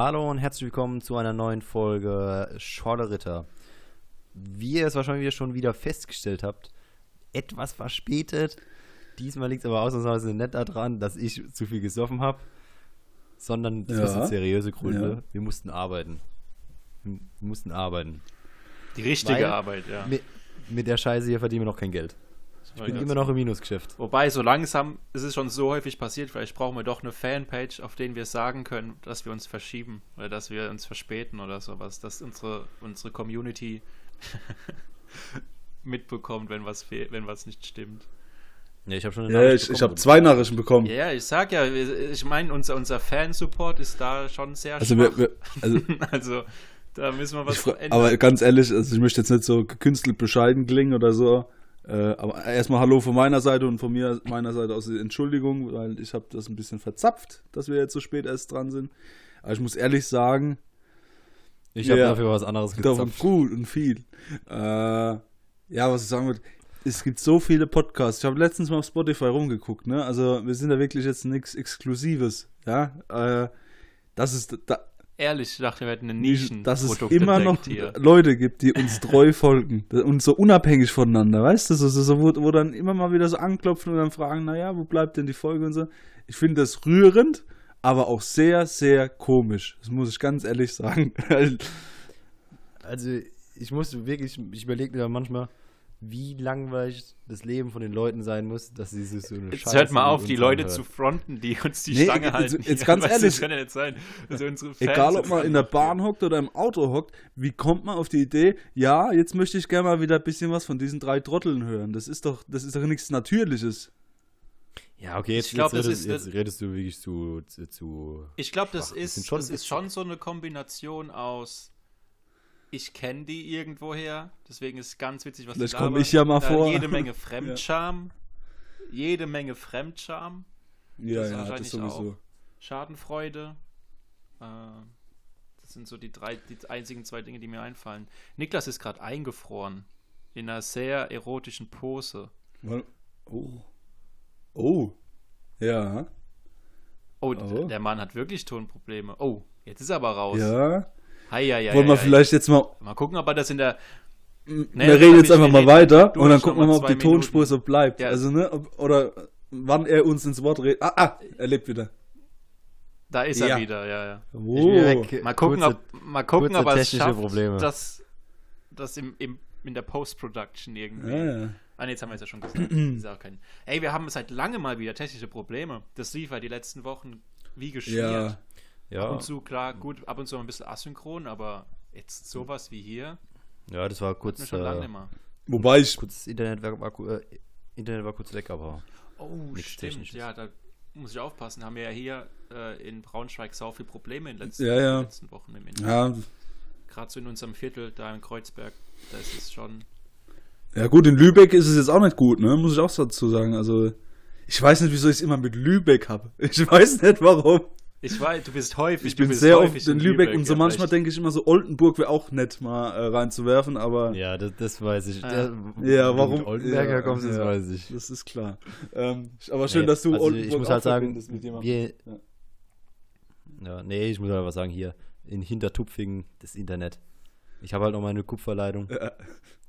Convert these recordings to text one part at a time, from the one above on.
Hallo und herzlich willkommen zu einer neuen Folge Schorle Ritter. Wie ihr es wahrscheinlich schon wieder festgestellt habt, etwas verspätet. Diesmal liegt es aber ausnahmsweise nicht daran, dass ich zu viel gesoffen habe, sondern das Ja. sind seriöse Gründe. Ja. Wir mussten arbeiten. Wir mussten arbeiten. Die richtige Weil- Arbeit, ja. Mit, mit der Scheiße hier verdienen wir noch kein Geld. Ich bin immer noch im Minusgeschäft. Wobei, so langsam ist es schon so häufig passiert, vielleicht brauchen wir doch eine Fanpage, auf denen wir sagen können, dass wir uns verschieben oder dass wir uns verspäten oder sowas, dass unsere, unsere Community mitbekommt, wenn was, wenn was nicht stimmt. Ja, ich habe schon eine Ja, Nachricht ich, ich bekommen, habe zwei Nachrichten bekommen. Ja, ich sag ja, ich meine, unser, unser Fansupport ist da schon sehr Also, schwach. wir, wir, also also, da müssen wir was ich, ändern. aber ganz ehrlich, also ich möchte jetzt nicht so gekünstelt bescheiden klingen oder so. Äh, aber erstmal Hallo von meiner Seite und von mir meiner Seite aus die Entschuldigung, weil ich habe das ein bisschen verzapft, dass wir jetzt so spät erst dran sind. Aber ich muss ehrlich sagen, Ich habe Ja. dafür was anderes davon gezapft. gut und viel. Äh, ja, was ich sagen würde, es gibt so viele Podcasts. Ich habe letztens mal auf Spotify rumgeguckt, ne? Also wir sind da wirklich jetzt nichts Exklusives, ja. Äh, das ist da, Ehrlich, ich dachte, wir hätten ein dass es immer noch hier. Leute gibt, die uns treu folgen und so unabhängig voneinander, weißt du, so, so, so wo, wo dann immer mal wieder so anklopfen und dann fragen, naja, wo bleibt denn die Folge und so. Ich finde das rührend, aber auch sehr, sehr komisch. Das muss ich ganz ehrlich sagen. Also, ich muss wirklich, ich überlege mir manchmal, wie langweilig das Leben von den Leuten sein muss, dass sie sich so eine Jetzt Scheiße hört mal auf, die Leute anhören. zu fronten, die uns die Nee, Stange jetzt- halten. jetzt hier. ganz du, ehrlich. Das kann ja nicht sein. Also unsere Fans Egal, ob man in der Bahn hockt oder im Auto hockt, wie kommt man auf die Idee, ja, jetzt möchte ich gerne mal wieder ein bisschen was von diesen drei Trotteln hören. Das ist doch, das ist doch nichts Natürliches. Ja, okay, jetzt, Ich glaub, jetzt, das redest, ist- jetzt redest du wirklich zu. zu, zu Ich glaube, das ist, schon das ist schon so eine Kombination aus. Ich kenne die irgendwoher, deswegen ist es ganz witzig, was Vielleicht die komm labern. ich ja mal Dann vor. Jede Menge Fremdscham. Jede Menge Fremdscham. Ja, Das ja, das sowieso. auch. Schadenfreude. Äh, das sind so die drei, die einzigen zwei Dinge, die mir einfallen. Niklas ist gerade eingefroren. In einer sehr erotischen Pose. Oh. Oh. Ja. Oh, Oh. der Mann hat wirklich Tonprobleme. Oh, jetzt ist er aber raus. Ja. Hei, hei, hei, Wollen wir hei. vielleicht jetzt mal. Mal gucken, ob er das in der. wir wir reden jetzt einfach mal reden weiter und dann gucken wir mal, ob die zwei Tonspur Minuten. so bleibt. Ja. Also, ne? Ob, oder wann er uns ins Wort redet. Ah, ah, er lebt wieder. Da ist Ja. er wieder, ja, ja. Oh. Mal gucken, Kurze- ob, mal gucken, ob er es technische schafft, Probleme. dass das im, im, in der Post-Production irgendwie. Ja, ja. Ah, nee, jetzt haben wir es ja schon gesagt. ist auch kein. Ey, wir haben seit langem mal wieder technische Probleme. Das lief ja die letzten Wochen wie geschmiert. Ja. Ab Ja, und zu, klar, gut, ab und zu mal ein bisschen asynchron, aber jetzt sowas wie hier, ja, das war kurz. schon lange Äh, nicht mehr. Wobei ich. kurz das Internet war, war, äh, Internet war kurz weg, aber. Oh, stimmt, Technisches. ja, da muss ich aufpassen. Haben wir ja hier äh, in Braunschweig sau viel Probleme in den letzten, Ja, ja. in den letzten Wochen im Internet. Ja, Gerade so in unserem Viertel da in Kreuzberg, da ist es schon. ja, gut, in Lübeck ist es jetzt auch nicht gut, ne? Muss ich auch dazu sagen. Also, ich weiß nicht, wieso ich es immer mit Lübeck habe. Ich weiß nicht warum. Ich weiß, du bist häufig. Ich bin sehr oft in Lübeck, und so ja, manchmal denke ich immer so, Oldenburg wäre auch nett mal äh, reinzuwerfen, aber Ja, das, das weiß ich. Der- Ja, warum- Oldenberg ja, herkommst, das ja. weiß ich. das ist klar. Ähm, aber schön, Nee, dass du also Oldenburg ich muss halt sagen, mit jemandem. wir, Ja. ja, nee, ich muss halt was sagen, hier in Hintertupfingen das Internet. Ich habe halt noch meine Kupferleitung. Ja.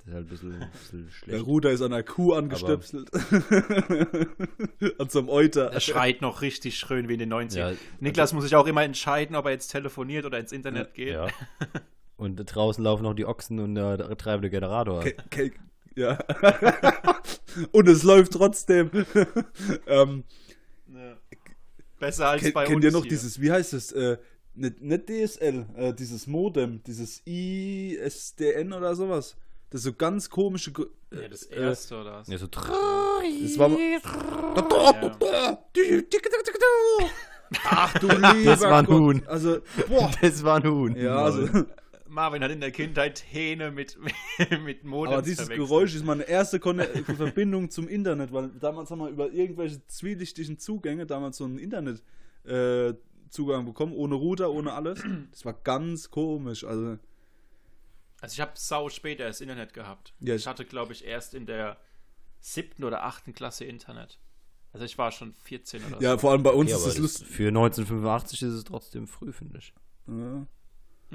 Ist halt ein bisschen, ein bisschen Der schlecht. Ruder ist an einer Kuh angestöpselt. an so einem Euter. Er schreit noch richtig schön wie in den 90ern. Ja, Niklas muss sich auch immer entscheiden, ob er jetzt telefoniert oder ins Internet geht. Ja. Und draußen laufen noch die Ochsen und der treibende Generator. Ke- Ke- ja. und es läuft trotzdem. ähm, Ja. Besser als kennt, bei kennt uns ihr noch hier. dieses, wie heißt es? Äh, nicht, nicht DSL, äh, dieses Modem, dieses ISDN oder sowas. Das ist so ganz komische. Ja, das äh, erste oder was? Ja, so Das war mal. Ach du lieber Das war ein Gott. Huhn. Also, boah. Das war ein Huhn. Ja, also, Marvin hat in der Kindheit Hähne mit, mit Modems aber dieses. Geräusch ist meine erste Kon Verbindung zum Internet, weil damals haben wir über irgendwelche zwielichtigen Zugänge damals so einen Internet äh, bekommen, ohne Router, ohne alles. Das war ganz komisch. Also, Also ich habe sau spät erst Internet gehabt. Ja, ich hatte, glaube ich, erst in der siebten oder achten Klasse Internet. Also ich war schon 14 oder ja, so. vor allem bei uns Ja, ist es das lustig. für 1985 ist es trotzdem früh, finde ich. Ja.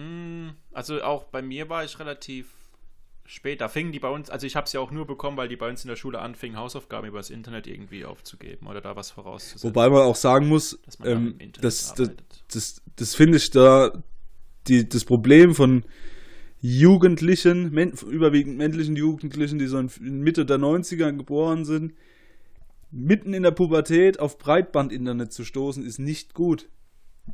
Mm, Also auch bei mir war ich relativ spät. Da fingen die bei uns, also ich habe es ja auch nur bekommen, weil die bei uns in der Schule anfingen, Hausaufgaben über das Internet irgendwie aufzugeben oder da was vorauszusetzen. Wobei man auch sagen muss, dass ähm, das, das, das, das finde ich da die, das Problem von Jugendlichen, überwiegend männlichen Jugendlichen, die so in Mitte der 90er geboren sind, mitten in der Pubertät auf Breitbandinternet zu stoßen, ist nicht gut.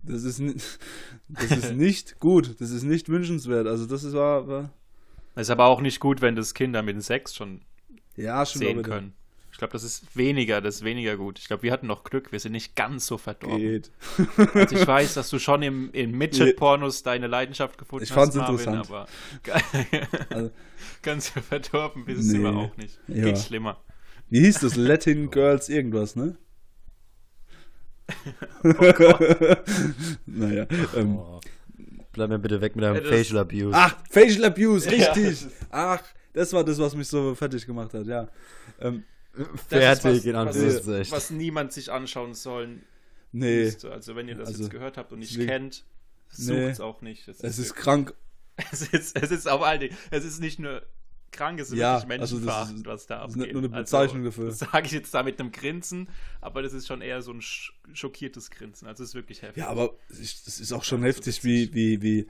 Das ist, das ist nicht gut. Das ist nicht wünschenswert. Also das ist war, war ist aber auch nicht gut, wenn das Kinder mit sechs schon ja schon sehen können. Ich glaube, das ist weniger, das ist weniger gut. Ich glaube, wir hatten noch Glück, wir sind nicht ganz so verdorben. geht. Also ich weiß, dass du schon im, in Midget-Pornos deine Leidenschaft gefunden Ich hast, fand's Marvin, interessant. aber Also- ganz so verdorben bist Nee. du immer auch nicht. Ja. Geht schlimmer. Wie hieß das? Latin Girls irgendwas, ne? naja. Ähm, Oh. Bleib mir bitte weg mit deinem Ja, das- Facial Abuse. Ach, Facial Abuse, Ja. richtig. Ach, das war das, was mich so fertig gemacht hat, ja. Ähm, Fertig, in was, was, was niemand sich anschauen soll. nee, müsste. Also wenn ihr das Also, jetzt gehört habt und nicht deswegen- kennt, sucht es auch nicht. Es es ist wirklich- krank. es ist, es ist auf allen Dingen, es ist nicht nur krank, es ist Ja, wirklich also das menschenverachtend, ist- was da das ist abgeht. nicht nur eine Bezeichnung also, dafür. Das sage ich jetzt da mit einem Grinsen, aber das ist schon eher so ein sch schockiertes Grinsen. Also es ist wirklich heftig. Ja, aber das ist auch schon heftig, wie, wie, wie,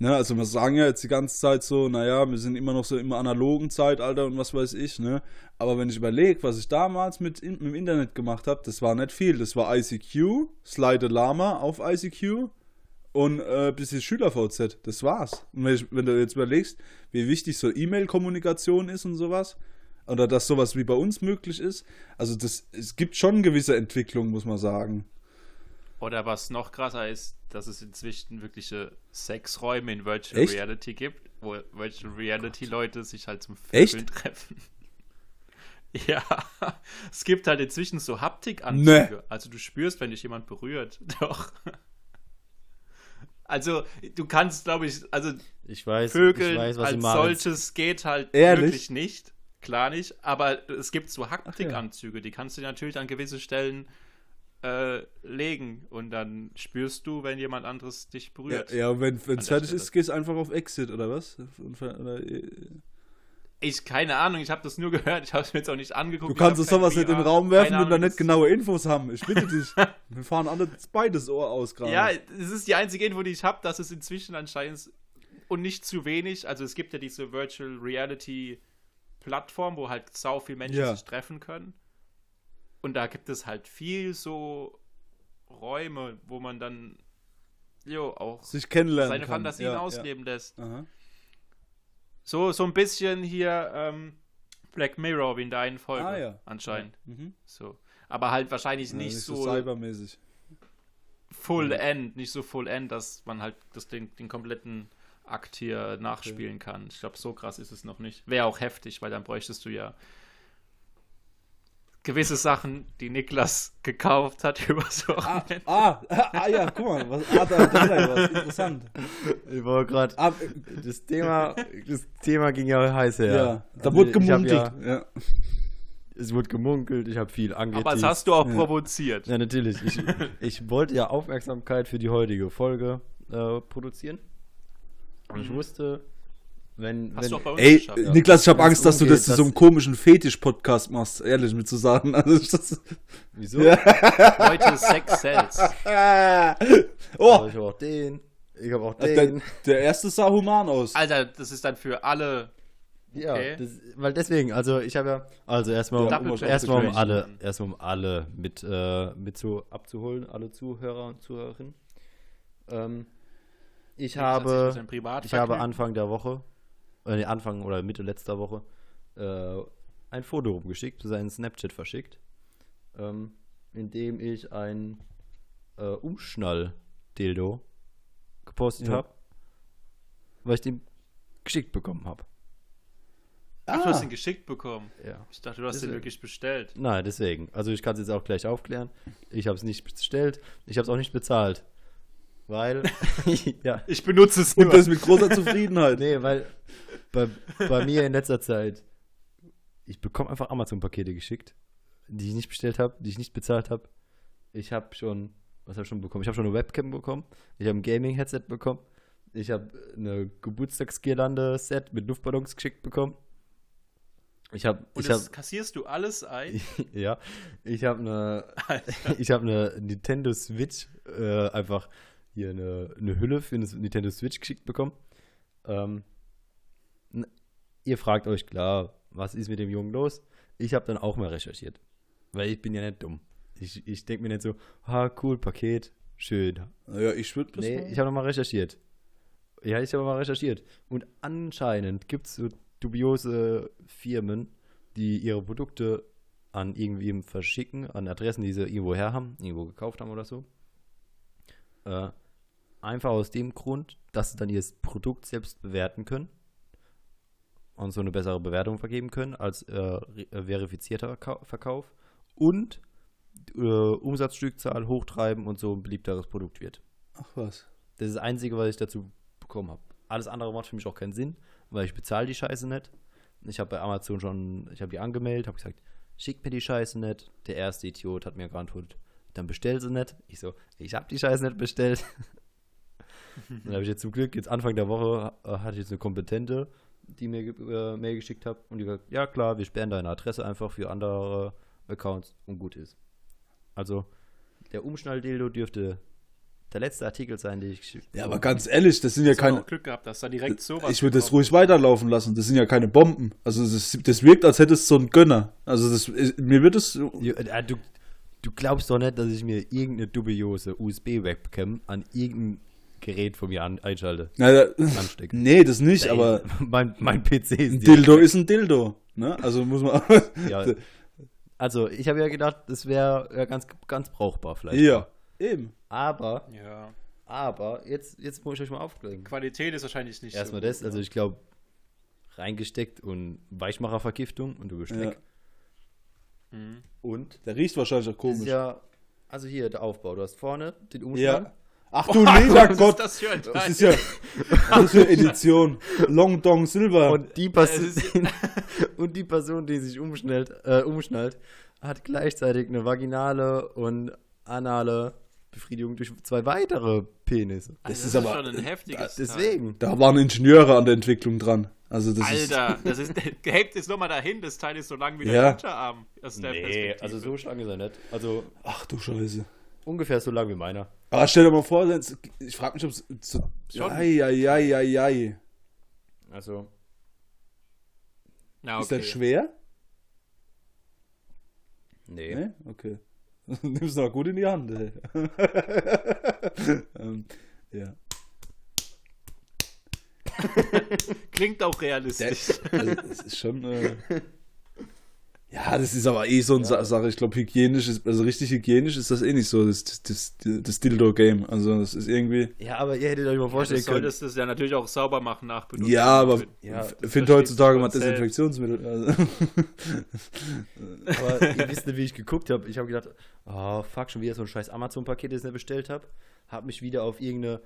ne, also wir sagen ja jetzt die ganze Zeit so, naja, wir sind immer noch so im analogen Zeitalter und was weiß ich, ne, aber wenn ich überlege, was ich damals mit, mit dem Internet gemacht habe, das war nicht viel, das war ICQ, Slide Lama auf ICQ und äh, bisschen SchülerVZ, das war's. Und wenn, ich, wenn du jetzt überlegst, wie wichtig so E-Mail-Kommunikation ist und sowas, oder dass sowas wie bei uns möglich ist, also das, es gibt schon gewisse Entwicklungen, muss man sagen. Oder was noch krasser ist, dass es inzwischen wirkliche Sexräume in Virtual Echt? Reality gibt, wo Virtual Reality Leute sich halt zum? Vögeln treffen. Ja, es gibt halt inzwischen so Haptikanzüge. Also du spürst, wenn dich jemand berührt. Doch. Also du kannst, glaube ich, also Ich weiß, Vögeln ich weiß, was als solches geht halt Ehrlich? wirklich nicht. Klar nicht. Aber es gibt so Haptikanzüge, die kannst du natürlich an gewisse Stellen äh, legen und dann spürst du, wenn jemand anderes dich Ja, berührt. ja und wenn es fertig ist, gehst du einfach auf Exit, oder was? Oder, äh, Ich, keine Ahnung, ich habe das nur gehört, ich habe es mir jetzt auch nicht angeguckt. du kannst sowas nicht in den Raum werfen und dann nicht genaue Infos haben. Ich bitte dich. Wir fahren alle beides Ohr aus gerade. Ja, es ist die einzige Info, die ich habe, dass es inzwischen anscheinend und nicht zu wenig, also es gibt ja diese Virtual Reality Plattform, wo halt sau viel Menschen Ja. sich treffen können. Und da gibt es halt viel so Räume, wo man dann jo, auch sich kennenlernen seine kann. Fantasien ja, ausleben lässt. Ja. Aha. So, so ein bisschen hier ähm, Black Mirror wie in der einen Folge Ah, ja. anscheinend. Mhm. So. Aber halt wahrscheinlich nicht, nicht so so cybermäßig. Full End, nicht so Full End, dass man halt das den, den kompletten Akt hier nachspielen kann. Ich glaube, so krass ist es noch nicht. Wäre auch heftig, weil dann bräuchtest du ja gewisse Sachen, die Niklas gekauft hat über so Ah, ah, ah, ja, guck mal. Was, ah, da, da ist was. Interessant. Ich wollte gerade. Ah, Das Thema, das Thema ging ja heiß her. ja, da Also wurde ich gemunkelt. Ja, Ja. es wurde gemunkelt, ich habe viel angeteased. Aber das hast du auch Ja. provoziert. Ja, natürlich. Ich, ich wollte ja Aufmerksamkeit für die heutige Folge äh, produzieren. Und ich Mhm. wusste, wenn. Hast wenn du auch bei uns Ey, geschafft. Ja. Niklas, ich habe Angst, dass du umgeht, das zu so einem komischen Fetisch-Podcast machst, ehrlich mit zu sagen. Also, das, wieso? Ja. Leute, Sex sells. oh, ich habe auch den. Ich habe auch den. der, der erste sah human aus. Alter, das ist dann für alle. Ja, Okay. das, weil deswegen, also ich habe ja, also erstmal Ja, um, erstmal um alle, erstmal um alle mit, äh, mit so abzuholen, alle Zuhörer und Zuhörerinnen. Ähm, ich habe, ich habe Anfang der Woche, äh, nee, Anfang oder Mitte letzter Woche, äh, ein Foto rumgeschickt, seinen Snapchat verschickt, ähm, in dem ich ein äh, Umschnall-Dildo gepostet Ja. habe, weil ich den geschickt bekommen habe. Ach, du hast Ah. ihn geschickt bekommen. Ja. Ich dachte, du hast Deswegen. den wirklich bestellt. Nein, deswegen. Also ich kann es jetzt auch gleich aufklären. Ich habe es nicht bestellt. Ich habe es auch nicht bezahlt. Weil, ja, Ich benutze es Und nur. das mit großer Zufriedenheit. nee, weil bei, bei mir in letzter Zeit, ich bekomme einfach Amazon-Pakete geschickt, die ich nicht bestellt habe, die ich nicht bezahlt habe. Ich habe schon, Was habe ich schon bekommen? Ich habe schon eine Webcam bekommen. Ich habe ein Gaming-Headset bekommen. Ich habe eine Geburtstagsgirlande-Set mit Luftballons geschickt bekommen. Ich habe, Und ich das habe, kassierst du alles ein? ja, ich habe eine, ich habe eine Nintendo Switch, äh, einfach hier eine, eine Hülle für eine Nintendo Switch geschickt bekommen. Ähm, ihr fragt euch klar, was ist mit dem Jungen los? Ich habe dann auch mal recherchiert, weil ich bin ja nicht dumm. Ich, ich denke mir nicht so, ha, cool, Paket, schön. Naja, ich würde das Nee, mal- ich habe nochmal recherchiert. Ja, ich habe mal recherchiert. Und anscheinend gibt es so dubiose Firmen, die ihre Produkte an irgendwem verschicken, an Adressen, die sie irgendwo her haben, irgendwo gekauft haben oder so. Äh, einfach aus dem Grund, dass sie dann ihr Produkt selbst bewerten können und so eine bessere Bewertung vergeben können als äh, äh, verifizierter Kau- Verkauf und äh, Umsatzstückzahl hochtreiben und so ein beliebteres Produkt wird. Ach was. Das ist das Einzige, was ich dazu bekommen habe. Alles andere macht für mich auch keinen Sinn, weil ich bezahle die Scheiße nicht. Ich habe bei Amazon schon, ich habe die angemeldet, habe gesagt, schickt mir die Scheiße nicht. Der erste Idiot hat mir geantwortet, dann bestell sie nicht. Ich so, ich habe die Scheiße nicht bestellt. dann habe ich jetzt zum Glück, jetzt Anfang der Woche, äh, hatte ich jetzt eine Kompetente, die mir äh, Mail geschickt hat und die gesagt, ja klar, wir sperren deine Adresse einfach für andere Accounts und gut ist. Also, der Umschnalldildo dürfte der letzte Artikel sein, den ich geschickt Ja, aber ganz ehrlich, das sind ja keine. Glück gehabt, dass da direkt sowas Ich würde das ruhig weiterlaufen lassen. Das sind ja keine Bomben. Also das, das wirkt, als hättest du so einen Gönner. Also das, mir wird es. Ja, äh, du, du glaubst doch nicht, dass ich mir irgendeine dubiose USB-Webcam an irgendein Gerät von mir an, einschalte. Naja, Anstecke. nee, das nicht, Ey, aber mein, mein PC ist ein Dildo ist ein Dildo. Ne? Also muss man. Ja, also, ich habe ja gedacht, das wäre ja ganz, ganz brauchbar vielleicht. ja, eben. Aber, Ja. aber, jetzt, jetzt muss ich euch mal aufklären. Qualität ist wahrscheinlich nicht Erstmal so das, also ne? ich glaube, reingesteckt und Weichmachervergiftung und du bist Ja. weg. Mhm. Und Der riecht wahrscheinlich auch komisch. ist ja, also hier der Aufbau. Du hast vorne den Ja. Ach du lieber Was Gott. ist das Das ist ja das ist für Edition. Long Dong Silver. Und die, Es ist- und die Person, die sich umschnallt, äh, umschnallt, hat gleichzeitig eine vaginale und anale Befriedigung durch zwei weitere Penisse. das ist ist aber- schon ein heftiges Deswegen. da waren Ingenieure an der Entwicklung dran. Also das. Alter, das ist, hebt jetzt nochmal dahin, das Teil ist so lang wie der Ja. Unterarm. Aus der Nee, Perspektive. also so lang ist er nicht. Also ist. Ach du Scheiße. Ungefähr so lang wie meiner. Aber stell dir mal vor, ich frage mich, ob es so. Schon. Ei, ei, ei, ei, ei. Also, Na, Ist okay. das schwer? nee. Ne? Okay. Nimm's noch gut in die Hand, ey. ähm, ja. Klingt auch realistisch. Also, das ist schon. Äh, ja, das ist aber eh so eine Sa- Sache. Ich glaube, hygienisch ist, also richtig hygienisch ist das eh nicht so, das, das, das, das Dildo-Game. Also, das ist irgendwie. Ja, aber ihr hättet euch mal Du vorstellen können. solltest es ja natürlich auch sauber machen nach Benutzung. Ja, aber Ja, finde heutzutage mal. Desinfektionsmittel. Also. Aber ihr wisst nicht, wie ich geguckt habe. Ich habe gedacht, oh, fuck, schon wieder so ein scheiß Amazon-Paket, das ich nicht bestellt habe. Habe mich wieder auf irgendeine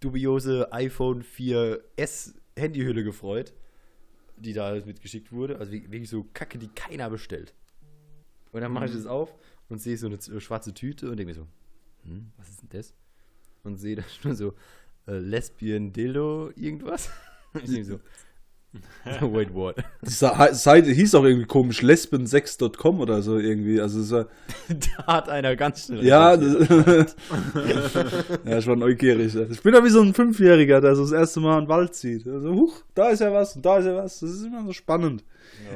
dubiose iPhone 4S Handyhülle gefreut, die da alles mitgeschickt wurde. Also wirklich so Kacke, die keiner bestellt. Und dann mache ich das auf und sehe so eine z- schwarze Tüte und denke mir so, hm, was ist denn das? Und sehe da schon so äh, Lesbian Dildo irgendwas. ich denke so, wait, what? Die Seite hieß auch irgendwie komisch, lesben6.com oder so irgendwie. Also, es war. da hat einer ganz schnell Ja, das, ja, ich war neugierig. Ich bin ja wie so ein Fünfjähriger, der so das erste Mal in den Wald zieht. Also, huch, da ist ja was und da ist ja was. Das ist immer so spannend.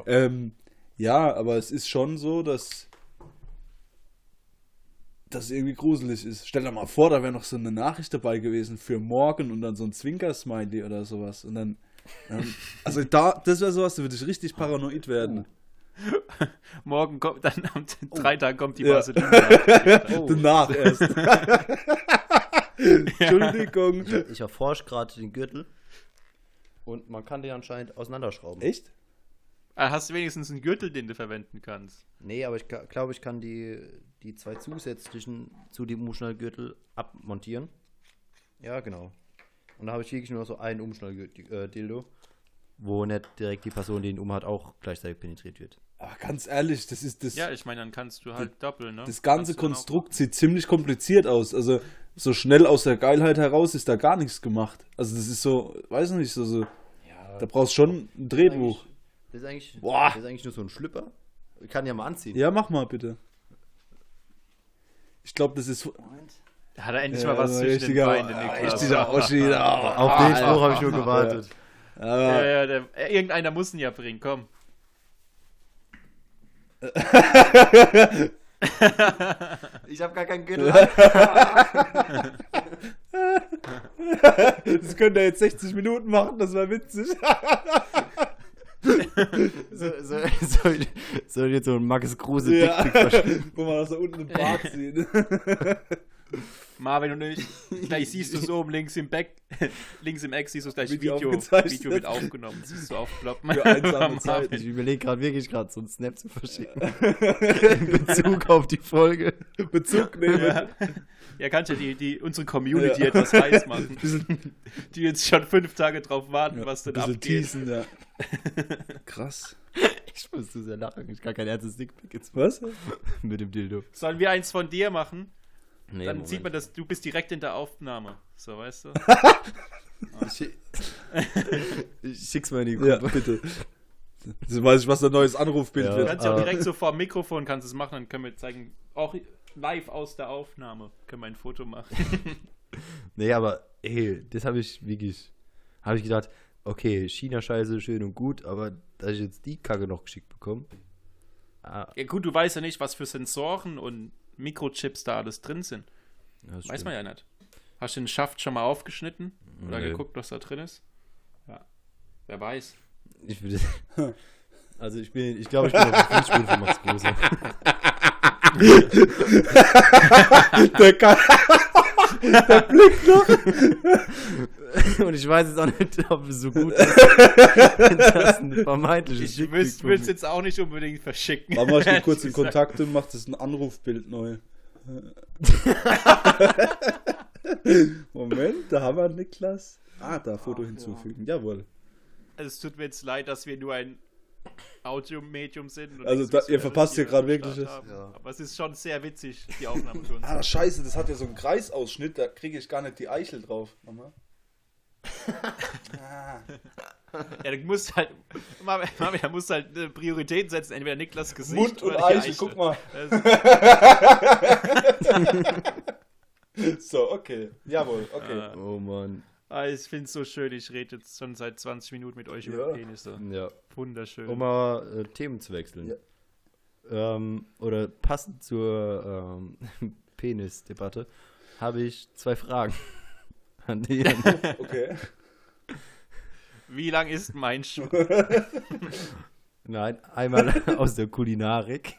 Ja. Ähm, ja, aber es ist schon so, dass das irgendwie gruselig ist. Stell dir mal vor, da wäre noch so eine Nachricht dabei gewesen für morgen und dann so ein Zwinker-Smiley oder sowas. Und dann, ähm, also da, das wäre sowas, da würde ich richtig paranoid werden. Morgen kommt, dann am drei Tagen kommt die Ja. Masse. Oh. Danach erst. Entschuldigung. Ich erforsche gerade den Gürtel und man kann den anscheinend auseinanderschrauben. Echt? Ah, Hast du wenigstens einen Gürtel, den du verwenden kannst? Nee, aber ich glaube, ich kann die, die zwei zusätzlichen zu dem Umschnallgürtel abmontieren. Ja, genau. Und da habe ich wirklich nur so einen Umschnalldildo, wo nicht direkt die Person, die ihn umhat, auch gleichzeitig penetriert wird. Aber ganz ehrlich, das ist das. Ja, ich meine, dann kannst du halt doppeln, ne? Das ganze du Konstrukt sieht ziemlich kompliziert aus. Also so schnell aus der Geilheit heraus ist da gar nichts gemacht. Also das ist so, weiß nicht, so, so Ja, da brauchst schon ein Drehbuch. Das ist eigentlich, Boah. das ist eigentlich nur so ein Schlüpper. Ich kann ja mal anziehen. Ja, mach mal bitte. Ich glaube, das ist Hat er endlich Ja, mal was also zwischen den richtiger- Beinen, ah, Niklas. richtiger Oschi. da. Auf den Spruch habe ich nur gewartet. Ja, ja, der, äh, irgendeiner muss ihn ja bringen, komm. Ich habe gar keinen Gürtel. das könnte er jetzt 60 Minuten machen, das wäre witzig. so, so, soll, soll jetzt so ein Max Kruse ja. Wo man das da unten im Bart sieht. Marvin und ich, gleich siehst du es oben links im Back, links im Eck siehst du es gleich Video Video, wird aufgenommen, siehst du aufploppen. Für einsame Zeiten. Ich überlege gerade wirklich gerade so einen Snap zu verschicken. In Bezug auf die Folge. Bezug nehmen. Ja, ja kannst ja die, die, unsere Community Ja. etwas heiß machen. die jetzt schon fünf Tage drauf warten, was denn abgeht. teasen, ja. Krass. Ich muss zu sehr lachen. Ich kann kein ernstes Dickpick jetzt Was? mit dem Dildo. Sollen wir eins von dir machen? Nee, Dann Moment. sieht man, dass du bist direkt in der Aufnahme. So, weißt du? Ich, schick's mal in die Ja, Gruppe. bitte. So weiß ich, was ein neues Anrufbild Ja. Du wird. kannst ja auch aber- direkt so vor dem Mikrofon kannst es machen, dann können wir zeigen, auch live aus der Aufnahme können wir ein Foto machen. Nee, aber ey, das habe ich wirklich, habe ich gedacht, okay, China-Scheiße, schön und gut, aber dass ich jetzt die Kacke noch geschickt bekomme. Ah, Ja gut, du weißt ja nicht, was für Sensoren und Mikrochips da alles drin sind. das Weiß stimmt. man ja nicht. Hast du den Schaft schon mal aufgeschnitten? Oder Nee. geguckt, was da drin ist? Ja. Wer weiß. Ich will also ich bin, ich glaube, ich bin auf der Fußspur von Max Kruse. Der kann, Und ich weiß jetzt auch nicht, ob es so gut ist. das ein vermeintliches Ich von es jetzt auch nicht unbedingt verschicken. Mach mal schnell kurz in. Kontakt und macht das ein Anrufbild neu. Moment, da haben wir Niklas. Ah, da Foto hinzufügen. Jawohl. Also es tut mir jetzt leid, dass wir nur ein Audiomedium sind. und Also da- ihr verpasst hier gerade haben. Ja. Aber es ist schon sehr witzig, die Aufnahme für uns. Ah, scheiße, das hat ja so einen Kreisausschnitt, da kriege ich gar nicht die Eichel drauf. Mama. Ja, du musst halt, Mami, Mami, da musst halt eine Priorität setzen, entweder Niklas Gesicht Mund und oder die Eichel, guck mal. So, okay. Jawohl, okay. Ah. Oh Mann. Ah, ich finde es so schön, ich rede jetzt schon seit 20 Minuten mit euch Ja. über Penisse. Ja. Wunderschön. Um mal äh, Themen zu wechseln. Ähm, oder passend zur ähm, Penis-Debatte habe ich zwei Fragen an die. Okay. Wie lang ist mein Schuh? Nein, einmal aus der Kulinarik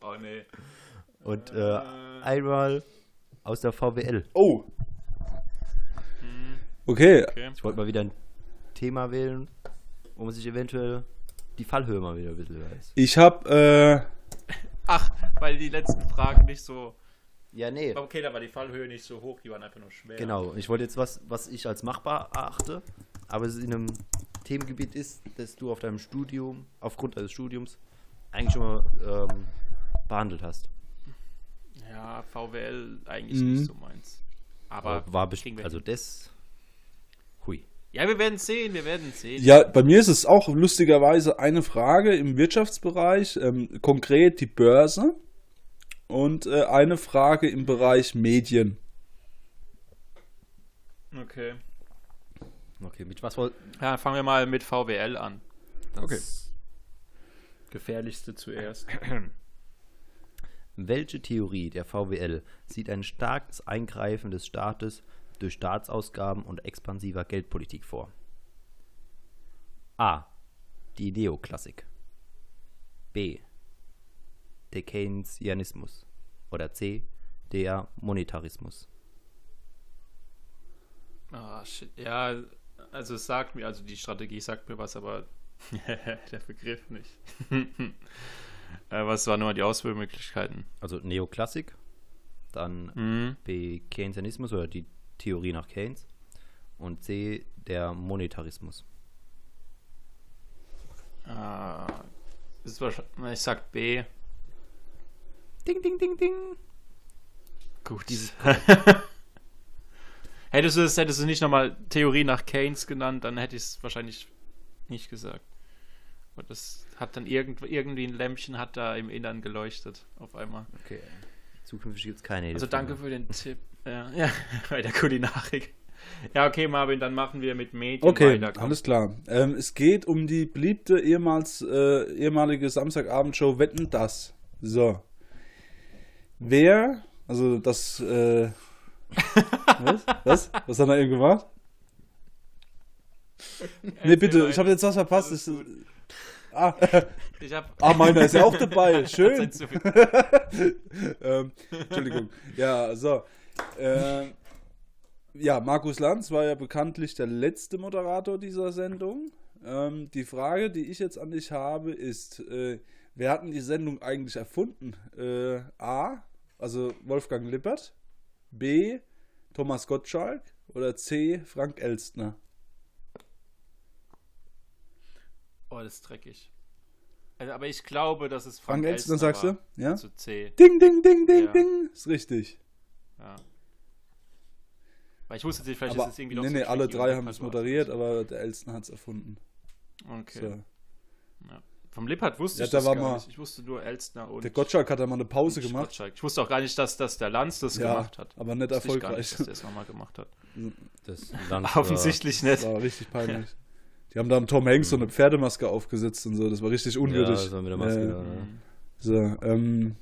Oh nee. und äh, einmal aus der VWL. Oh. Okay. okay. Ich wollte mal wieder ein Thema wählen, wo man sich eventuell die Fallhöhe mal wieder ein bisschen weiß. Ich habe, äh, Ach, weil die letzten Fragen nicht so. Ja, nee. Okay, da war die Fallhöhe nicht so hoch, die waren einfach nur schwer. Genau. Ich wollte jetzt was, was ich als machbar erachte, aber es in einem Themengebiet ist, das du auf deinem Studium, aufgrund deines Studiums, eigentlich schon mal ähm, behandelt hast. Ja, VWL eigentlich Mhm. nicht so meins. Aber war kriegen bestimmt, also das. Ja, wir werden sehen, wir werden sehen. ja, bei mir ist es auch lustigerweise eine Frage im Wirtschaftsbereich, ähm, konkret die Börse und äh, eine Frage im Bereich Medien. Okay. Okay, mit was wollt. Ja, fangen wir mal mit VWL an. Das Okay. Gefährlichste zuerst. Welche Theorie der VWL sieht ein starkes Eingreifen des Staates durch Staatsausgaben und expansiver Geldpolitik vor? A. Die Neoklassik. B. Der Keynesianismus. Oder C. Der Monetarismus. Ah, shit. Ja, also es sagt mir, also die Strategie sagt mir was, aber der Begriff nicht. äh, was waren nur die Auswahlmöglichkeiten? Also Neoklassik, dann Mhm. B. Keynesianismus oder die Theorie nach Keynes und C. Der Monetarismus. Äh, ist wahrscheinlich, ich sag B. Ding, ding, ding, ding. Gut. Dieses hättest du es hättest du nicht nochmal Theorie nach Keynes genannt, dann hätte ich es wahrscheinlich nicht gesagt. Und das hat dann irgend, irgendwie ein Lämpchen hat da im Innern geleuchtet auf einmal. Okay. Zukünftig gibt es keine Also danke für den Tipp. Ja, ja, bei der Kulinarik. Ja, okay, Marvin, dann machen wir mit Medien Okay, weiter. alles klar. Ähm, es geht um die beliebte ehemals, äh, ehemalige Samstagabendshow Wetten das. So. Wer, also das, äh, was? Was? Was hat er eben gemacht? Nee, bitte, ich habe jetzt was verpasst. Gut. Ah, ah, meiner ist ja auch dabei. Schön. Ähm, Entschuldigung. Ja, so. Ähm, ja, Markus Lanz war ja bekanntlich der letzte Moderator dieser Sendung. Ähm, die Frage, die ich jetzt an dich habe, ist, äh, wer hat denn die Sendung eigentlich erfunden? Äh, A, also Wolfgang Lippert, B, Thomas Gottschalk oder C, Frank Elstner? Oh, das ist dreckig. Also, aber ich glaube, dass es Frank Elstner, Elstner sagst du? war. Ja? Zu C. Ding, ding, ding, ding, Ja. ding. Ist richtig. Ja. Weil ich wusste nicht, vielleicht aber, ist es irgendwie noch nee, so nee, alle drei haben es moderiert, aber der Elstner hat es erfunden. Okay. So. Vom Lippert wusste Ja, ich da das war gar mal- nicht. Ich wusste nur Elstner und Der Gottschalk hat da mal eine Pause gemacht. Gottschalk. Ich wusste auch gar nicht, dass, dass der Lanz das Ja, gemacht hat. aber nicht Wusste ich gar erfolgreich. nicht, dass der es nochmal gemacht hat. Das war- Offensichtlich Das nicht. war richtig peinlich. Die haben dann Tom Hanks so eine Pferdemaske aufgesetzt und so. Das war richtig Ja, unwürdig. das war mit der Maske Ja. da, ne? Mhm. So, ähm,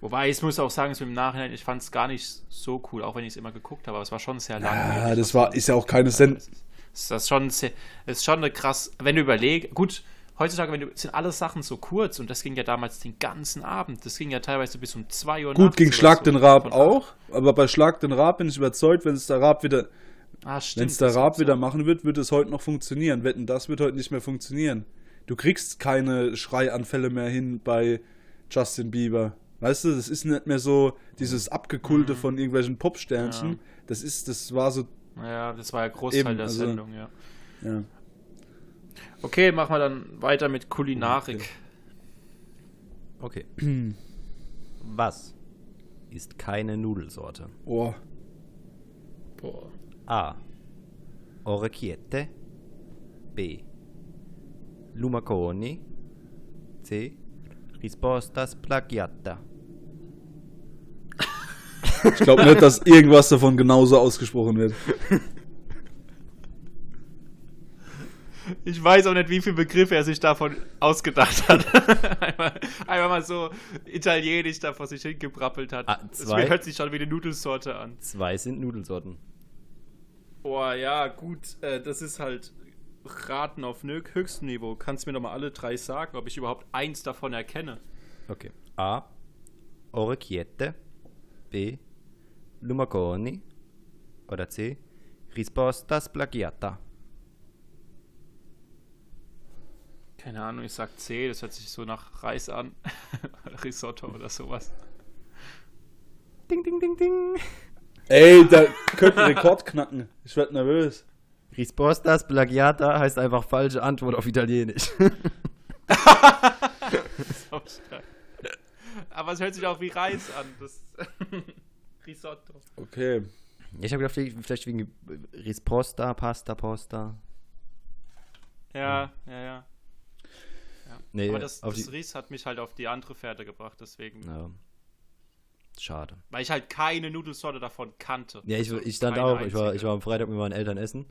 Wobei, ich muss auch sagen, so im Nachhinein, ich fand es gar nicht so cool, auch wenn ich es immer geguckt habe, aber es war schon sehr langweilig. ja, das war, ist ja auch keine Sendung. ist das schon sehr, ist schon eine krass, wenn du überlegst, gut, heutzutage wenn du, sind alle Sachen so kurz und das ging ja damals den ganzen Abend, das ging ja teilweise bis um 2 Uhr Gut, nachts ging Schlag so. den Raab auch, aber bei Schlag den Raab bin ich überzeugt, wenn es der Raab wieder, Ah, wenn es der Raab wieder machen wird, wird es heute noch funktionieren. Wetten, das wird heute nicht mehr funktionieren. Du kriegst keine Schreianfälle mehr hin bei Justin Bieber. Weißt du, das ist nicht mehr so dieses Abgekulte von irgendwelchen Popsternchen. Ja. Das ist, das war so, Ja, das war ja Großteil Eben, der also- Sendung, ja. ja. Okay, machen wir dann weiter mit Kulinarik. Okay. Was ist keine Nudelsorte? Oh, Boah. A. Orecchiette. B. Lumaconi. C. Rispostas plagiata. ich glaube nicht, dass irgendwas davon genauso ausgesprochen wird. Ich weiß auch nicht, wie viele Begriffe er sich davon ausgedacht hat. einmal, einmal mal so italienisch da vor sich hingebrappelt hat. Ah, Es zwei. hört sich schon wie eine Nudelsorte an. Zwei sind Nudelsorten. Boah, ja, gut. Äh, das ist halt Raten auf nö- höchstem Niveau. Kannst du mir noch mal alle drei sagen, ob ich überhaupt eins davon erkenne? Okay. A. Orecchiette. B. Lumaconi. Oder C. Rispostas plagiata. Keine Ahnung, ich sag C, das hört sich so nach Reis an. Risotto oder sowas. Ding, ding, ding, ding. Ey, da könnte ein Rekord knacken. Ich werd nervös. Rispostas plagiata heißt einfach falsche Antwort auf Italienisch. So stark. Aber es hört sich auch wie Reis an. Das Risotto. Okay. ich habe gedacht, vielleicht wegen Risposta, Pasta, Posta. Ja, ja, ja. Nee, Aber das, das Ries hat mich halt auf die andere Fährte gebracht, deswegen. Ja. Schade. Weil ich halt keine Nudelsorte davon kannte. Ja, ich, Also ich stand keine auch, ich war, ich war am Freitag mit meinen Eltern essen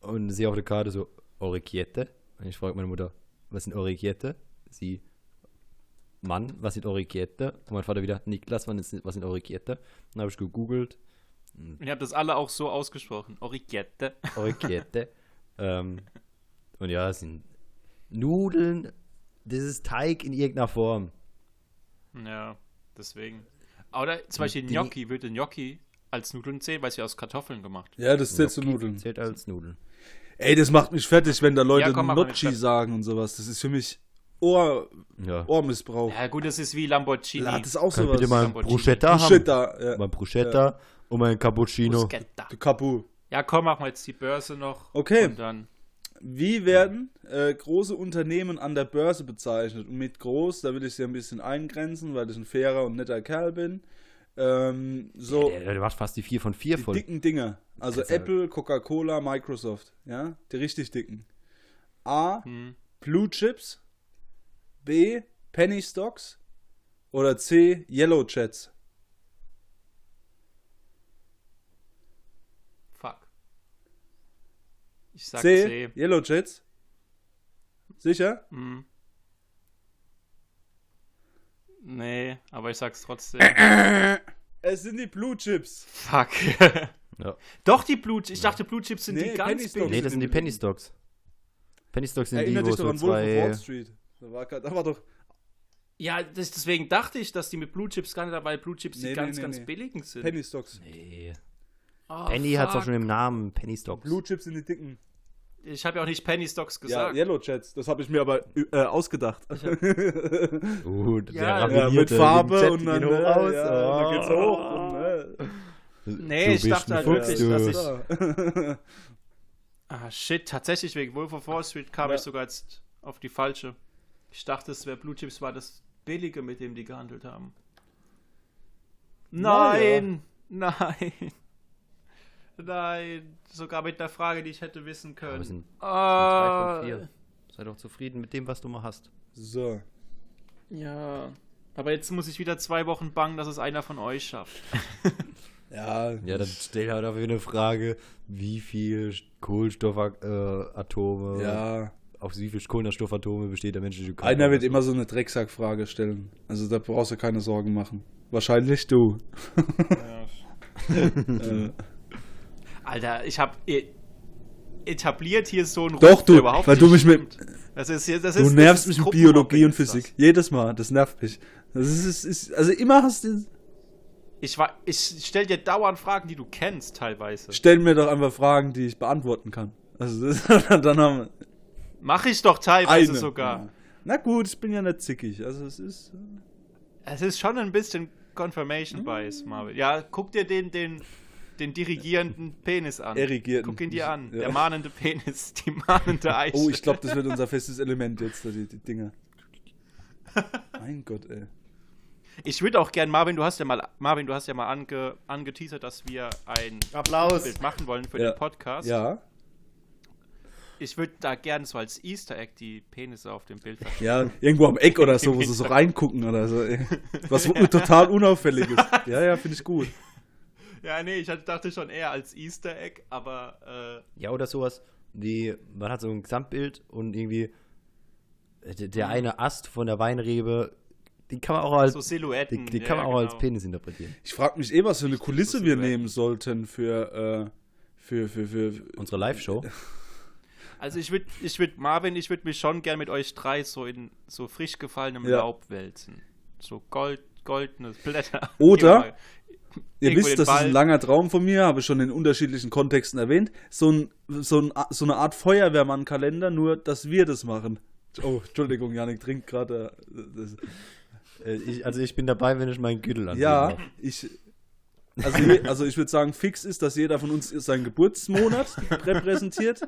und sehe auf der Karte so Orecchiette. Und ich frage meine Mutter, was sind Orecchiette? Sie, Mann, was sind Orecchiette? Und mein Vater wieder, Niklas, was sind, was sind Orecchiette? Dann habe ich gegoogelt, Und ihr habt das alle auch so ausgesprochen. Orichette. Orecchiette. ähm, und ja, es sind Nudeln, das ist Teig in irgendeiner Form. Ja, deswegen. Oder zum Beispiel die- Gnocchi, würde Gnocchi als Nudeln zählen, weil sie aus Kartoffeln gemacht. Ja, das zählt zu Gnocchi Nudeln. Zählt als Nudeln. Ey, das macht mich fertig, wenn da Leute Ja, komm, mal fertig. sagen und sowas. Das ist für mich Ohr, Ja. Ohrmissbrauch. Ja, gut, das ist wie Lamborghini. Ja, das ist auch Kann ich sowas. bitte mal ein Lamborghini. Bruschetta haben? Bruschetta, ja. Mein Bruschetta und mein Cappuccino. Bruschetta. Kapu. Ja, komm, machen wir jetzt die Börse noch. Okay. Und dann. Wie werden äh, große Unternehmen an der Börse bezeichnet? Und mit groß, da will ich sie ein bisschen eingrenzen, weil ich ein fairer und netter Kerl bin. Ähm, so Der, der macht fast die 4 von 4 die voll. dicken Dinger. Also Kannst ja- Apple, Coca-Cola, Microsoft. Ja, die richtig dicken. A. Hm. Blue Chips. B. Penny Stocks. Oder C. Yellow Jets. Fuck. Ich sag C. C. Yellow Jets. Sicher? Hm. Nee, aber ich sag's trotzdem. Es sind die Blue Chips. Fuck. Ja. Doch, die Blue Ich dachte, Blue Chips sind Nee, die ganz Stocks. billig. Nee, das sind die Penny Stocks. Penny Stocks sind die, Erinnert wo dich es doch so an Wolf of Wall zwei. Street. Da war, da war doch. Ja, das, deswegen dachte ich, dass die mit Blue Chips gar nicht dabei Blue Chips die Nee, nee, ganz, nee, ganz nee. billigen sind. Penny Stocks. Nee. Oh, Penny hat's auch fuck. schon im Namen. Penny Stocks. Blue Chips sind die dicken. Ich habe ja auch nicht Penny Stocks Ja, gesagt. Yellow Jets. Das habe ich mir aber äh, ausgedacht. Gut, Ja, der ja, Ja, mit Farbe und dann, geht äh, hoch raus. ja, Oh. dann geht's hoch. Und, äh, Nee, Du ich dachte halt Fuchs, wirklich, du. dass ich. Ah, shit, tatsächlich wegen Wolf of Wall Street kam Ja. ich sogar jetzt auf die falsche. Ich dachte, es wäre Blue Chips war das billige, mit dem die gehandelt haben. Ja. Nein, nein. Nein, sogar mit der Frage, die ich hätte wissen Aber wir können. sind drei Ah, von vier. Sei doch zufrieden mit dem, was du mal hast. So. ja. Aber jetzt muss ich wieder zwei Wochen bangen, dass es einer von euch schafft. Ja, Ja, dann stell halt dafür eine Frage, wie viel Kohlenstoffatome, äh, ja. aus wie viel Kohlenstoffatome besteht der menschliche Körper? Einer wird immer so eine Drecksackfrage stellen. Also da brauchst du keine Sorgen machen. Wahrscheinlich du. äh, Alter, ich habe etabliert hier so einen Doch, Ruf, du, überhaupt weil du mich mit- stimmt. Das ist, das du ist, das nervst mich mit Biologie und ist das. Physik. Jedes Mal. Das nervt mich. Das ist, ist, ist also immer hast du. Ich, ich stell dir dauernd Fragen, die du kennst, teilweise. Stell mir doch einfach Fragen, die ich beantworten kann. Also das, dann haben wir Mach ich doch teilweise eine. sogar. Ja. Na gut, ich bin ja nicht zickig. Also es ist. Es ist schon ein bisschen Confirmation Bias, Marvel. Ja, guck dir den, den, den dirigierenden Penis an. Erigierten. Guck ihn dir an. Ja. Der mahnende Penis, die mahnende Eiche. Oh, ich glaube, das wird unser festes Element jetzt, die, die Dinger. mein Gott, ey. Ich würde auch gern, Marvin, du hast ja mal, Marvin, du hast ja mal ange, angeteasert, dass wir ein Applaus! Bild machen wollen für Ja. den Podcast. Ja, Ich würde da gern so als Easter Egg die Penisse auf dem Bild verstecken. ja, irgendwo am Eck oder so, wo sie so reingucken oder so. ey. Was total unauffälliges. Ja, ja, finde ich gut. Ja, nee, ich hatte- dachte schon eher als Easter Egg, aber Ja, oder sowas, wie, man hat so ein Gesamtbild und irgendwie äh, der, der eine Ast von der Weinrebe, die kann man auch äh, als, so Silhouetten. die, die ja, kann man auch als genau. Penis interpretieren. Ich frage mich eh, was für eine Kulisse wir Silhouetten. nehmen sollten für, äh, für, für, für, Unsere Live-Show. Also ich würde, ich würd, Marvin, ich würde mich schon gern mit euch drei so in so frisch gefallenem Ja. Laub wälzen. So gold, goldene Blätter. Oder- Ihr wisst, das ist Ball- ein langer Traum von mir, habe ich schon in unterschiedlichen Kontexten erwähnt. So, ein, so, ein, so eine Art Feuerwehrmann-Kalender, nur dass wir das machen. Oh, Entschuldigung, Janik trinkt gerade. äh, Äh, also ich bin dabei, wenn ich meinen Gürtel anziehe. Ja, ich. Also, je- also ich würde sagen, fix ist, dass jeder von uns seinen Geburtsmonat repräsentiert.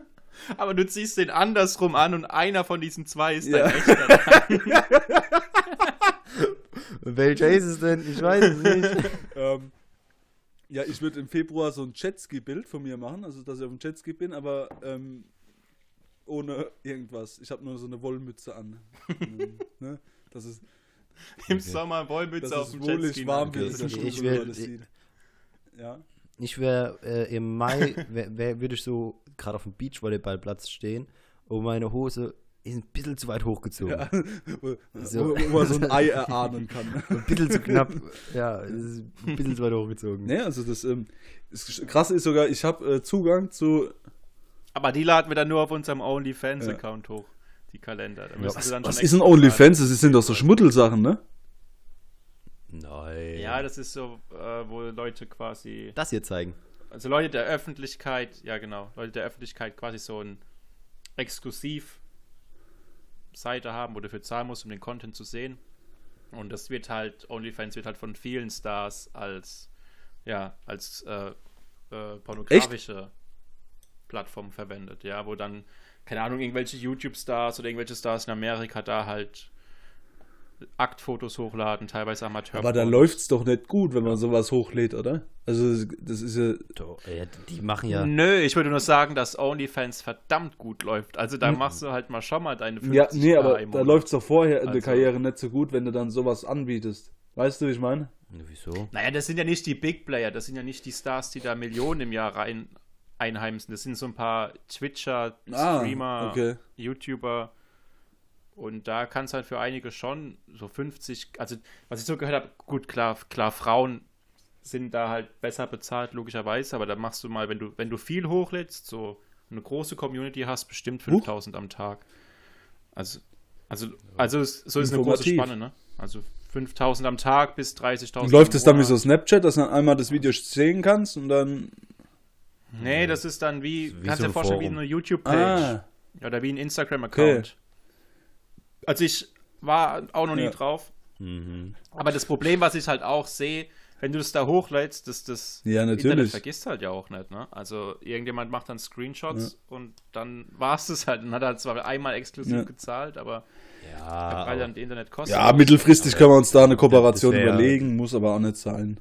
Aber du ziehst den andersrum an und einer von diesen zwei ist Ja. dein echter. Welcher ist es denn? Ich weiß es nicht. ähm, ja, ich würde im Februar so ein Jetski-Bild von mir machen, also dass ich auf dem Jetski bin, aber ähm, ohne irgendwas. Ich habe nur so eine Wollmütze an. Ähm, ne? Das ist, Im Okay. Sommer Wollmütze auf dem wohlig Jetski. warm Okay, wird. ich- ich will- alles sieht. Ja. Ich wäre äh, im Mai, wär, wär, würde ich so gerade auf dem Beachvolleyballplatz stehen und meine Hose ist ein bisschen zu weit hochgezogen. ja. wo, So. wo, wo man so ein Ei erahnen kann. Ein bisschen zu knapp. Ja, ist ein bisschen zu weit hochgezogen. ne, also das, ähm, das Krasse ist sogar, ich habe äh, Zugang zu Aber die laden wir dann nur auf unserem OnlyFans-Account hoch. Die Kalender. Da müssen was- Was ist ein OnlyFans? Das sind doch so Schmuddelsachen, ne? Nein. Ja, das ist so, äh, wo Leute quasi. das hier zeigen. Also Leute der Öffentlichkeit, ja genau, Leute der Öffentlichkeit quasi so ein exklusiv Seite haben, wo du für zahlen musst, um den Content zu sehen. Und das wird halt, OnlyFans wird halt von vielen Stars als, ja, als äh, äh, pornografische Plattform verwendet, ja, wo dann keine Ahnung, irgendwelche YouTube-Stars oder irgendwelche Stars in Amerika da halt Aktfotos hochladen, teilweise Amateur. Aber da läuft's doch nicht gut, wenn man sowas hochlädt, oder? Also, das ist ja. Doch, ja, die machen ja. Nö, ich würde nur sagen, dass OnlyFans verdammt gut läuft. Also da machst du halt mal schon mal deine 50 Ja, nee, aber da Monat. läuft's doch vorher in der Also- Karriere nicht so gut, wenn du dann sowas anbietest. Weißt du, wie ich meine? Wieso? Naja, das sind ja nicht die Big Player, das sind ja nicht die Stars, die da Millionen im Jahr rein einheimsen. Das sind so ein paar Twitcher, Streamer, Ah, okay. YouTuber. Und da kann es halt für einige schon so 50, also was ich so gehört habe, gut, klar, klar, Frauen sind da halt besser bezahlt, logischerweise, aber da machst du mal, wenn du, wenn du viel hochlädst, so eine große Community hast, bestimmt 5000 am Tag. Also, also, also so ist eine große. Spanne, ne? Also 5000 am Tag bis 30.000 Und läuft es dann wie so Snapchat, dass du dann einmal das Video sehen kannst und dann. Nee, das ist dann wie, wie kannst so dir vorstellen, wie Forum. eine YouTube-Page. Ah, Oder wie ein Instagram-Account. Also ich war auch noch nie Ja. drauf. Mhm. Aber das Problem, was ich halt auch sehe, wenn du das da hochlädst, das, das Ja, Internet natürlich. vergisst halt ja auch nicht, ne? Also irgendjemand macht dann Screenshots und dann war es das halt. Dann hat er zwar einmal exklusiv Ja. gezahlt, aber Ja, weil aber, dann das Internet kostet. ja, mittelfristig können wir uns da eine Kooperation überlegen, muss aber auch nicht sein.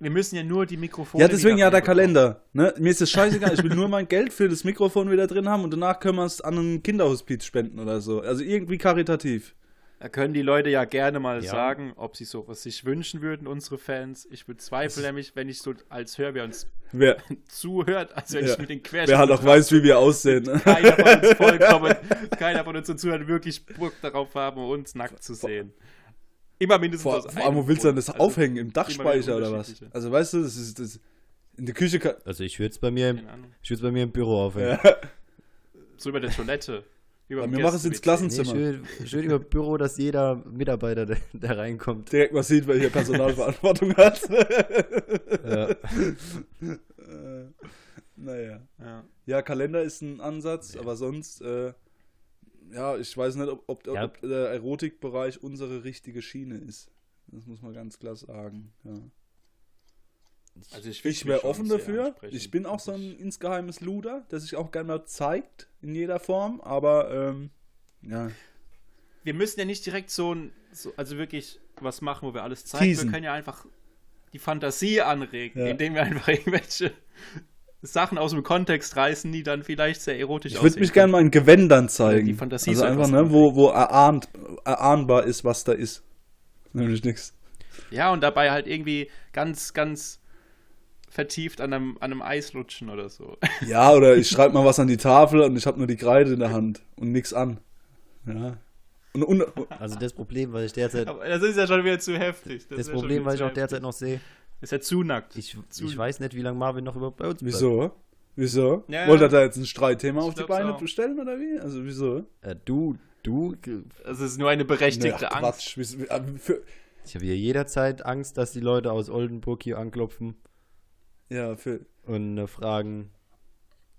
Wir müssen ja nur die Mikrofone. Ja, deswegen ja der. Kalender. Ne? Mir ist das scheißegal, ich will nur mein Geld für das Mikrofon wieder drin haben und danach können wir es an ein Kinderhospiz spenden oder so. Also irgendwie karitativ. Da können die Leute ja gerne mal Ja. sagen, ob sie sowas sich wünschen würden, unsere Fans. Ich bezweifle nämlich, wenn ich so als Hörwer uns Wer, zuhört, also wenn Ja. ich mit den Querschnitt wer halt auch weiß, wie wir aussehen. Ne? keiner von uns vollkommen, keiner von uns Zuhörern wirklich Bock darauf haben, uns nackt zu sehen. Immer mindestens Vor, aus vor allem, wo willst du denn Grund. das Also, aufhängen? Im Dachspeicher oder was? Also weißt du, das ist das. In der Küche kann. also ich würde es bei mir, im- ich würde bei mir im Büro aufhängen. Ja. So über der Toilette. Über wir machen es ins Gäste-WC. Nee, Klassenzimmer. schön, schön über Büro, dass jeder Mitarbeiter, der, der reinkommt. Direkt mal sieht, wer hier Personalverantwortung hat. Ja. Äh, naja. Ja. Ja, Kalender ist ein Ansatz, aber sonst, äh, ja, ich weiß nicht, ob, ob, Ja. ob der Erotikbereich unsere richtige Schiene ist. Das muss man ganz klar sagen. Ja. Also ich, Ich wäre offen dafür. Ich bin auch so ein insgeheimes Luder, der sich auch gerne mal zeigt, in jeder Form, aber ähm, ja. Wir müssen ja nicht direkt so ein, so, also wirklich was machen, wo wir alles zeigen. Teasen. Wir können ja einfach die Fantasie anregen, Ja. indem wir einfach irgendwelche Sachen aus dem Kontext reißen, die dann vielleicht sehr erotisch Ich würde aussehen mich gerne mal in Gewändern zeigen. die Fantasie also einfach, ne, wo, wo erahnt, erahnbar ist, was da ist. Nämlich nichts. Ja, und dabei halt irgendwie ganz, ganz vertieft an einem, an einem Eis lutschen oder so. Ja, oder ich schreibe mal was an die Tafel und ich habe nur die Kreide in der Hand und nichts an. Ja. Und, und, Also das Problem, was ich derzeit, Aber das ist ja schon wieder zu heftig. das schon Problem, was ich auch derzeit heftig. noch sehe, Ist ja zu nackt. ich, Zu- ich weiß nicht, wie lange Marvin noch überhaupt bei uns bleibt. wieso? Wieso? Ja, ja. Wollt ihr da jetzt ein Streitthema auf die Beine auch. stellen oder wie? Also wieso? Äh, du, du, Das ist nur eine berechtigte Ach, Angst. Quatsch. Äh, Für, ich habe hier jederzeit Angst, dass die Leute aus Oldenburg hier anklopfen ja, für, und äh, fragen,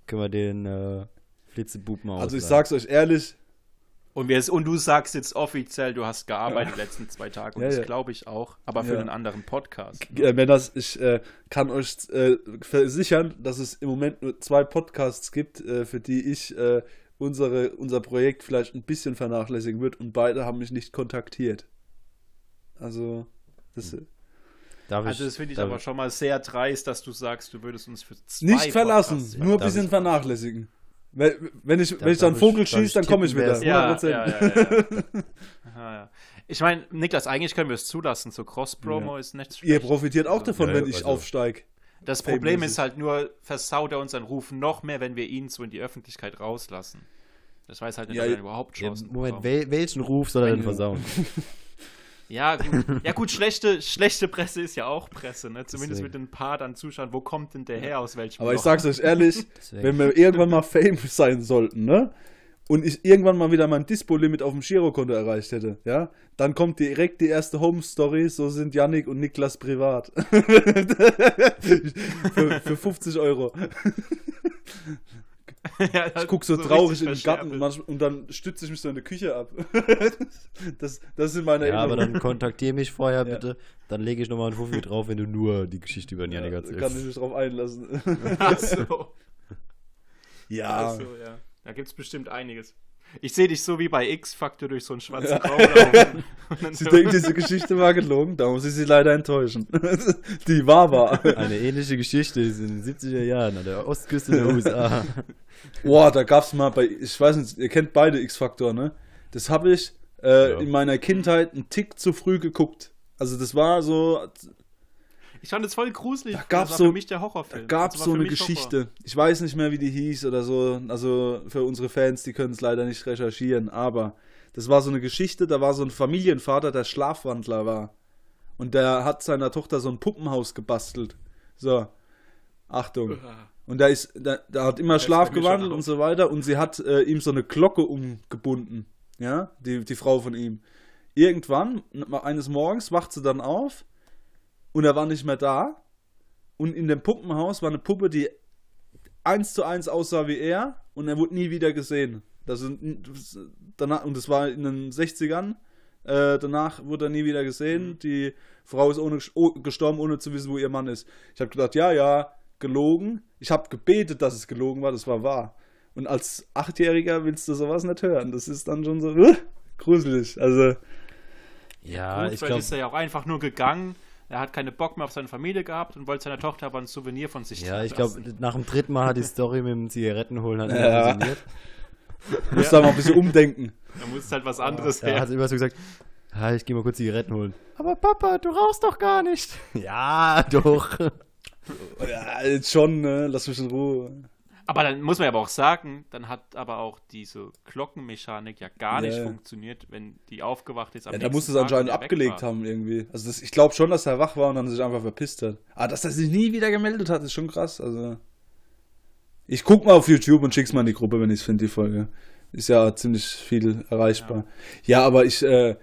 können wir den äh, Flitzebub mal also ich sag's euch ehrlich, Und, wir, und du sagst jetzt offiziell, du hast gearbeitet die letzten zwei Tage. Und Ja, das ja. glaube ich auch. Aber für Ja. einen anderen Podcast. äh, wenn das, ich äh, kann euch äh, versichern, dass es im Moment nur zwei Podcasts gibt, äh, für die ich äh, unsere, unser Projekt vielleicht ein bisschen vernachlässigen wird und beide haben mich nicht kontaktiert. Also, das, Darf Also das finde ich aber schon mal sehr dreist, dass du sagst, du würdest uns für zwei nicht verlassen, Podcasts- nur ein bisschen vernachlässigen. Wenn, wenn ich, wenn Darf- ich dann darf Vogel schieße, dann komme ich wieder. Ja, 100%. ja, ja, ja. Aha, ja. Ich meine, Niklas, eigentlich können wir es zulassen. So Cross-Promo ist nicht Ihr schlecht. profitiert auch davon, Ja, wenn ich also- aufsteige. Das Problem ist halt nur, versaut er unseren Ruf noch mehr, wenn wir ihn so in die Öffentlichkeit rauslassen. Das weiß halt nicht, Ja, ob er überhaupt Ja, Chancen Moment, bekommt. wel, welchen Ruf soll er denn versauen? Ja, gut, ja gut, schlechte, schlechte Presse ist ja auch Presse, ne? Zumindest Deswegen. mit ein paar dann Zuschauen, wo kommt denn der her, aus welchem Aber ich Loch? sag's euch ehrlich, Deswegen. wenn wir irgendwann mal Fame sein sollten, ne? Und ich irgendwann mal wieder mein Dispo-Limit auf dem Girokonto erreicht hätte, ja? Dann kommt direkt die erste Home-Story, so sind Yannick und Niklas privat. für, für 50 Euro. ja, Ich guck so, traurig in den Garten manchmal, und dann stütze ich mich so in der Küche ab. das, das sind meine Ja, aber dann kontaktier mich vorher Ja. bitte. Dann lege ich nochmal einen Fuffi drauf, wenn du nur die Geschichte über den Janik Ja, da kann ich erzählst. mich drauf einlassen. Ach so. Ja. Ach so, ja. Da gibt es bestimmt einiges. Ich sehe dich so wie bei X-Faktor durch so einen schwarzen Raum laufen. Sie denkt, diese Geschichte war gelogen, da muss ich sie leider enttäuschen. Die war wahr. Eine ähnliche Geschichte ist in den 70er Jahren an der Ostküste der USA. Boah, da gab's mal bei, ich weiß nicht, ihr kennt beide X-Faktor, ne? Das habe ich äh, Ja. in meiner Kindheit einen Tick zu früh geguckt. Also das war so, Ich fand es voll gruselig. Da war so- für mich der da Horrorfilm. gab's Das war so eine mich Horror. Geschichte. Ich weiß nicht mehr, wie die hieß oder so. Also für unsere Fans, die können es leider nicht recherchieren, aber das war so eine Geschichte, da war so ein Familienvater, der Schlafwandler war. Und der hat seiner Tochter so ein Puppenhaus gebastelt. So. Achtung. Und der ist, der, der hat immer Schlaf gewandelt und so weiter und sie hat äh, ihm so eine Glocke umgebunden. Ja, die, die Frau von ihm. Irgendwann, eines Morgens, wacht sie dann auf und er war nicht mehr da. Und in dem Puppenhaus war eine Puppe, die eins zu eins aussah wie er und er wurde nie wieder gesehen. Das sind, danach, und das war in den 60ern. Äh, danach wurde er nie wieder gesehen. Die Frau ist ohne, oh, gestorben, ohne zu wissen, wo ihr Mann ist. Ich habe gedacht, ja, ja, gelogen. Ich habe gebetet, dass es gelogen war, das war wahr. Und als Achtjähriger willst du sowas nicht hören. Das ist dann schon so äh, gruselig. Also, Ja, Gut, ich vielleicht glaube, ist er ja auch einfach nur gegangen. Er hat keine Bock mehr auf seine Familie gehabt und wollte seiner Tochter aber ein Souvenir von sich ja, ich glaube, nach dem dritten Mal hat die Story mit dem Zigarettenholen halt nicht Ja. funktioniert. muss da mal ein bisschen umdenken. Da muss halt was anderes Er her. hat immer so gesagt, ah, ich gehe mal kurz Zigaretten holen. Aber Papa, du rauchst doch gar nicht. Ja, doch. Ja, jetzt schon, ne? Lass mich in Ruhe. Aber dann muss man ja aber auch sagen, dann hat aber auch diese Glockenmechanik ja gar nicht Ja, ja. funktioniert, wenn die aufgewacht ist. am Ja, da muss es anscheinend abgelegt haben irgendwie. Also das, ich glaube schon, dass er wach war und dann sich einfach verpisst hat. Aber dass er sich nie wieder gemeldet hat, ist schon krass. Also ich guck mal auf YouTube und schick's mal in die Gruppe, wenn ich es finde, die Folge. Ist ja ziemlich viel erreichbar. Ja, aber ich, äh,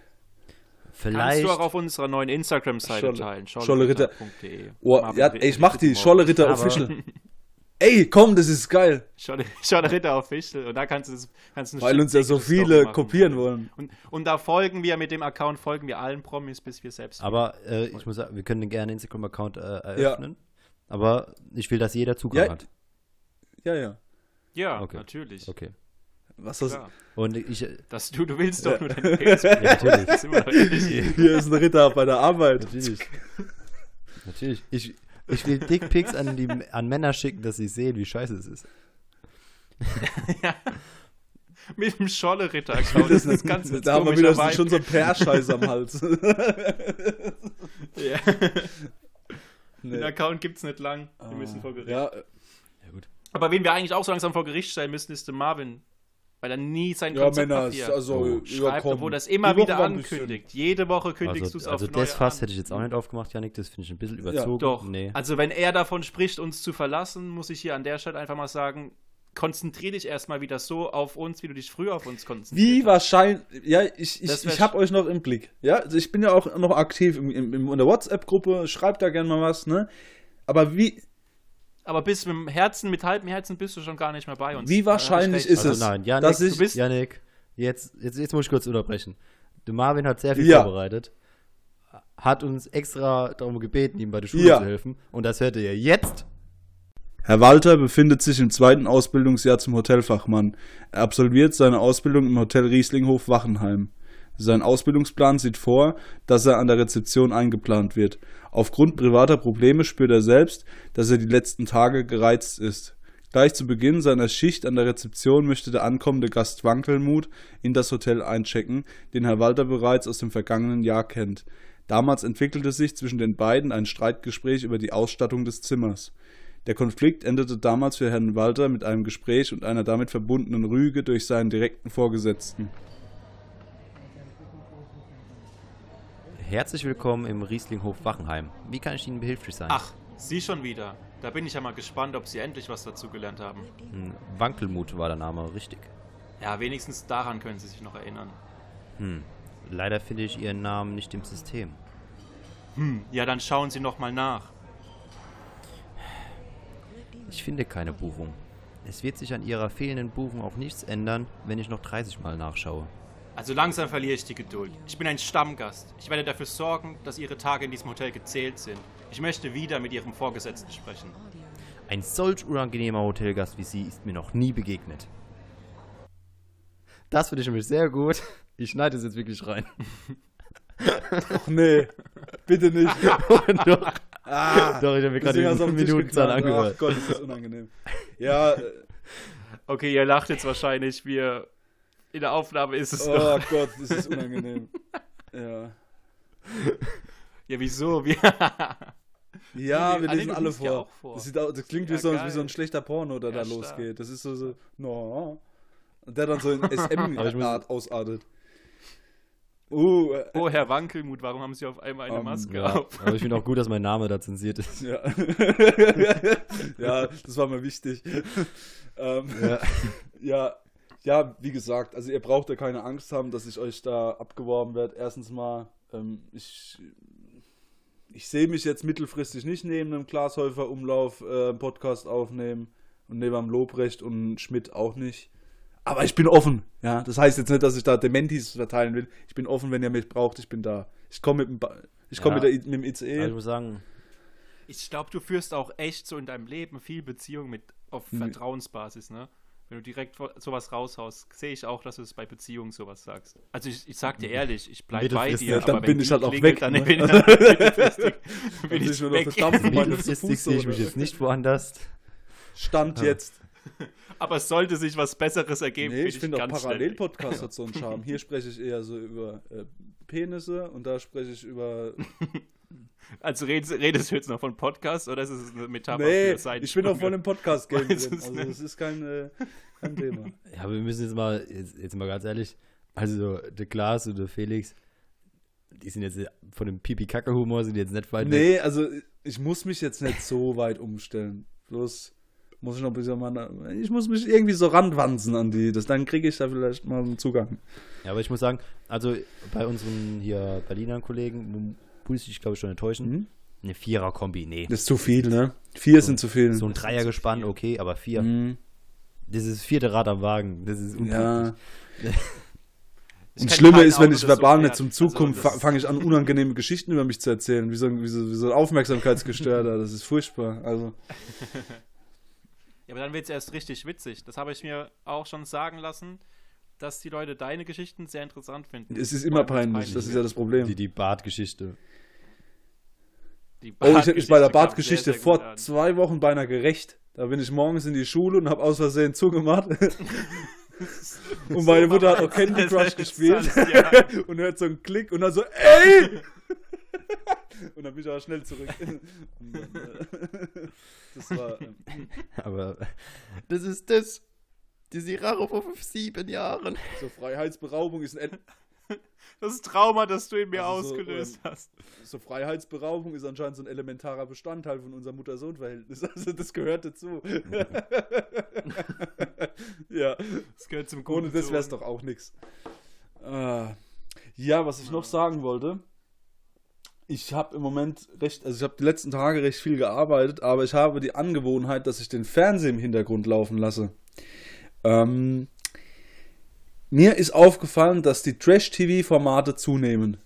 Kannst Vielleicht. du auch auf unserer neuen Instagram-Seite Scholle- teilen. Scholleritter. scholleritter.de. oh, Marvin ja, ey, ich mach die Ritt- Scholle-Ritter Official. Ey, komm, das ist geil. Scholle- Scholleritter Official. Und da kannst du, das- kannst Weil uns ja so viele machen. kopieren wollen. Und, und da folgen wir, mit dem Account folgen wir allen Promis, bis wir selbst. Aber äh, ich muss sagen, wir können gerne einen Instagram-Account äh, eröffnen. Aber ich will, dass jeder Zugang Ja. hat. Ja, ja. ja, Okay. natürlich. Okay. Was das? Und ich, äh, Das, du, du willst doch nur deinen Penis. ja, natürlich. Hier ist ein Ritter bei der Arbeit. Natürlich. Natürlich. Ich, ich will Dickpics an, die, an Männer schicken, dass sie sehen, wie scheiße es ist. Mit dem Scholleritter-Account. Das ist ganz da haben wir wieder schon so einen Perscheiß am Hals. Ja. Nee. Den Account gibt es nicht lang. Wir müssen vor Gericht. Ja, Ja, gut. Aber wen wir eigentlich auch so langsam vor Gericht stellen müssen, ist der Marvin. Weil er nie sein ja Männer, Konzeptpapier also Oh. ja, schreibt, komm. obwohl das immer wieder ankündigt. Jede Woche kündigst du es Also, auf also neue das Fass an. hätte ich jetzt auch nicht aufgemacht, Janik. Das finde ich ein bisschen überzogen. Doch. Nee. Also wenn er davon spricht, uns zu verlassen, muss ich hier an der Stelle einfach mal sagen, konzentrier dich erstmal wieder so auf uns, wie du dich früher auf uns konzentriert Wie wahrscheinlich, ja, ich, ich, ich habe euch noch im Blick. Ja, also ich bin ja auch noch aktiv im, im, in der WhatsApp-Gruppe, schreibt da gerne mal was, ne? Aber wie, Aber bis mit dem Herzen, mit halbem Herzen bist du schon gar nicht mehr bei uns. Wie ich wahrscheinlich ist Also es, nein, Janik, dass ich, du bist- Janik, jetzt, jetzt, jetzt muss ich kurz unterbrechen. Der Marvin hat sehr viel Ja. vorbereitet, hat uns extra darum gebeten, ihm bei der Schule Ja. zu helfen. Und das hört ihr jetzt. Herr Walter befindet sich im zweiten Ausbildungsjahr zum Hotelfachmann. Er absolviert seine Ausbildung im Hotel Rieslinghof Wachenheim. Sein Ausbildungsplan sieht vor, dass er an der Rezeption eingeplant wird. Aufgrund privater Probleme spürt er selbst, dass er die letzten Tage gereizt ist. Gleich zu Beginn seiner Schicht an der Rezeption möchte der ankommende Gast Wankelmut in das Hotel einchecken, den Herr Walter bereits aus dem vergangenen Jahr kennt. Damals entwickelte sich zwischen den beiden ein Streitgespräch über die Ausstattung des Zimmers. Der Konflikt endete damals für Herrn Walter mit einem Gespräch und einer damit verbundenen Rüge durch seinen direkten Vorgesetzten. Herzlich willkommen im Rieslinghof Wachenheim. Wie kann ich Ihnen behilflich sein? Ach, Sie schon wieder. Da bin ich ja mal gespannt, ob Sie endlich was dazugelernt haben. Hm, Wankelmut war der Name, richtig. Ja, wenigstens daran können Sie sich noch erinnern. Hm. Leider finde ich Ihren Namen nicht im System. Hm, ja, dann schauen Sie noch mal nach. Ich finde keine Buchung. Es wird sich an Ihrer fehlenden Buchung auch nichts ändern, wenn ich noch 30 Mal nachschaue. Also langsam verliere ich die Geduld. Ich bin ein Stammgast. Ich werde dafür sorgen, dass Ihre Tage in diesem Hotel gezählt sind. Ich möchte wieder mit Ihrem Vorgesetzten sprechen. Ein solch unangenehmer Hotelgast wie Sie ist mir noch nie begegnet. Das finde ich nämlich sehr gut. Ich schneide es jetzt wirklich rein. Ach nee, bitte nicht. Doch. Ah, Doch, ich habe mir gerade die Minutenzahl angehört. Ach Gott, ist das unangenehm. Ja, äh, Okay, ihr lacht jetzt wahrscheinlich, wir in der Aufnahme ist es oh noch. Gott, das ist unangenehm. Ja, Ja, wieso? Wir ja wir lesen alle ja vor. auch vor. Das, sieht, au- das klingt wie, Ja, so, wie so ein schlechter Porno, der Ja, da stark. losgeht. Das ist so, so no. Und der dann so in SM-Art ausartet. Uh, äh, Oh, Herr Wankelmut, warum haben Sie auf einmal eine Ähm, Maske Ja, auf? aber ich finde auch gut, dass mein Name da zensiert ist. ja. ja, das war mir wichtig. ähm, Ja. Ja, ja, wie gesagt, also ihr braucht ja keine Angst haben, dass ich euch da abgeworben werde. Erstens mal, ähm, ich, ich sehe mich jetzt mittelfristig nicht neben einem Glashäufer-Umlauf äh, einen Podcast aufnehmen und neben einem Lobrecht und Schmidt auch nicht. Aber ich bin offen, ja. Das heißt jetzt nicht, dass ich da Dementis verteilen will. Ich bin offen, wenn ihr mich braucht, ich bin da. Ich komme mit, dem Ba- ich Ja. mit, mit dem ich ICE. muss sagen, Ich glaube, du führst auch echt so in deinem Leben viel Beziehung mit auf. Vertrauensbasis, ne? Wenn du direkt sowas raushaust, sehe ich auch, dass du es bei Beziehungen sowas sagst. Also ich, ich sag dir ehrlich, ich bleib bei dir, ja, dann aber bin ich halt auch weg, dann ne? bin ich mittelfristig bin ich nur noch weg. mittelfristig sehe ich mich jetzt nicht woanders. Stand jetzt. Aber es sollte sich was Besseres ergeben. Nee, ich finde auch Parallelpodcast hat so einen Charme. Hier spreche ich eher so über äh, Penisse und da spreche ich über. Also redest, redest du jetzt noch von Podcast oder ist es eine Metapher nee, für Seitensprünge? ich bin auch voll im Podcast-Game drin. es Also, nicht. das ist kein, äh, kein Thema. Ja, aber wir müssen jetzt mal, jetzt, jetzt mal ganz ehrlich, also der Klaas und der Felix, die sind jetzt von dem Pipi-Kacke-Humor sind jetzt nicht weit weg. Nee, also ich muss mich jetzt nicht so weit umstellen. Bloß muss ich noch ein bisschen mal. Ich muss mich irgendwie so ranwanzen an die. Das, dann kriege ich da vielleicht mal einen Zugang. Ja, aber ich muss sagen, also bei unseren hier Berliner Kollegen, muss ich glaube ich schon enttäuschen, Mhm. eine Vierer-Kombi, nee. Das ist zu viel, ne? Vier sind zu viel. So ein Dreiergespann, okay, aber vier. Mhm. Das ist das vierte Rad am Wagen, das ist Ja. unglücklich. Ich Und kenn Schlimme ist, wenn Auto, ich das so verbal nicht zum Zug Also, komme, das- fange ich an, unangenehme Geschichten über mich zu erzählen, wie so, ein- wie so, wie so ein Aufmerksamkeitsgestörter. Das ist furchtbar. Also, Ja, aber dann wird es erst richtig witzig. Das habe ich mir auch schon sagen lassen, dass die Leute deine Geschichten sehr interessant finden. es ist immer peinlich. Das ist ja das Problem. Die, die Bartgeschichte. Die Oh, ich habe mich bei der Bartgeschichte vor an. zwei Wochen beinahe gerecht. Da bin ich morgens in die Schule und habe aus Versehen zugemacht. und meine Mutter hat auch Candy Crush gespielt und hört so einen Klick und dann so, ey! und dann bin ich aber schnell zurück. Das war. ähm, Aber das ist das. Die Siraro vor fünf, sieben Jahren. So Freiheitsberaubung ist ein Das Trauma, das du in mir Also so, ausgelöst ähm, hast. so Freiheitsberaubung ist anscheinend so ein elementarer Bestandteil von unserem Mutter-Sohn-Verhältnis. Also das gehört dazu. ja, Das gehört zum ohne guten das wäre es doch auch nichts. ja, was ich noch sagen wollte. Ich habe im Moment recht, also ich habe die letzten Tage recht viel gearbeitet, aber ich habe die Angewohnheit, dass ich den Fernseher im Hintergrund laufen lasse. Ähm, mir ist aufgefallen, dass die Trash-TV-Formate zunehmen.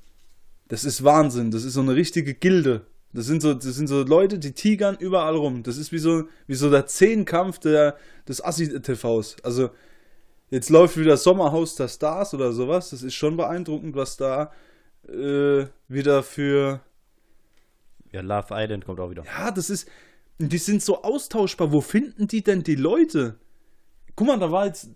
Das ist Wahnsinn. Das ist so eine richtige Gilde. Das sind so, das sind so Leute, die tigern überall rum. Das ist wie so, wie so der Zehnkampf der, des Assi-TVs. Also, jetzt läuft wieder Sommerhaus der Stars oder sowas. Das ist schon beeindruckend, was da äh, wieder für. Ja, Love Island kommt auch wieder. Ja, das ist. Die sind so austauschbar. Wo finden die denn die Leute? Guck mal, da war jetzt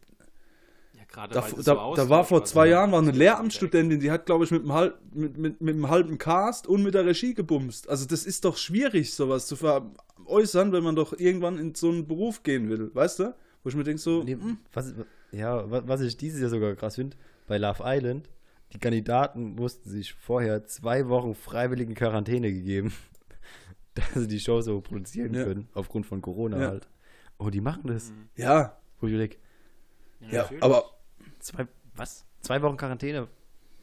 Ja, gerade da, da, so da war vor austauschbar zwei. Jahren war eine Lehramtsstudentin, die hat, glaube ich, mit einem, halb, mit, mit, mit einem halben Cast und mit der Regie gebumst. Also das ist doch schwierig, sowas zu veräußern, wenn man doch irgendwann in so einen Beruf gehen will, weißt du? Wo ich mir denke so, Nee, hm, was, ja, wa- was ich dieses Jahr sogar krass finde, bei Love Island, die Kandidaten mussten sich vorher zwei Wochen freiwilligen Quarantäne gegeben, dass sie die Show so produzieren Ja. können, aufgrund von Corona Ja. halt. Oh, die machen das. Ja, Denk, ja, natürlich. aber zwei, was? Zwei Wochen Quarantäne?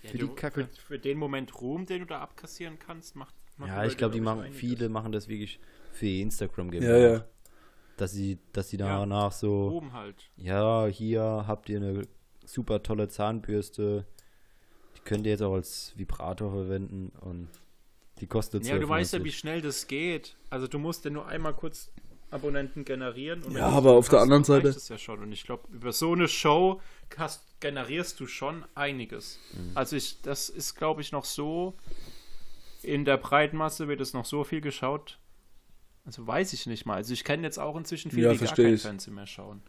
Ja, für du- die Kacke. Für, für den Moment Ruhm, den du da abkassieren kannst, macht. machen Ja, ich glaube, die machen, einiges. viele machen das wirklich für ihr Instagram ja, ja. Dass sie, dass sie Ja. danach so, Ruhm halt. ja, hier habt ihr eine super tolle Zahnbürste, die könnt ihr jetzt auch als Vibrator verwenden und die kostet Ja, du weißt ja, 12,90. wie schnell das geht. Also du musst ja nur einmal kurz Abonnenten generieren. Ja, aber auf der anderen Seite- Das ja schon. Und ich glaube, über so eine Show hast, generierst du schon einiges. Mhm. Also ich, das ist, glaube ich, noch so. In der Breitmasse wird es noch so viel geschaut. Also weiß ich nicht mal. Also ich kenne jetzt auch inzwischen viele, Ja, die gar kein ich. Fernsehen mehr schauen.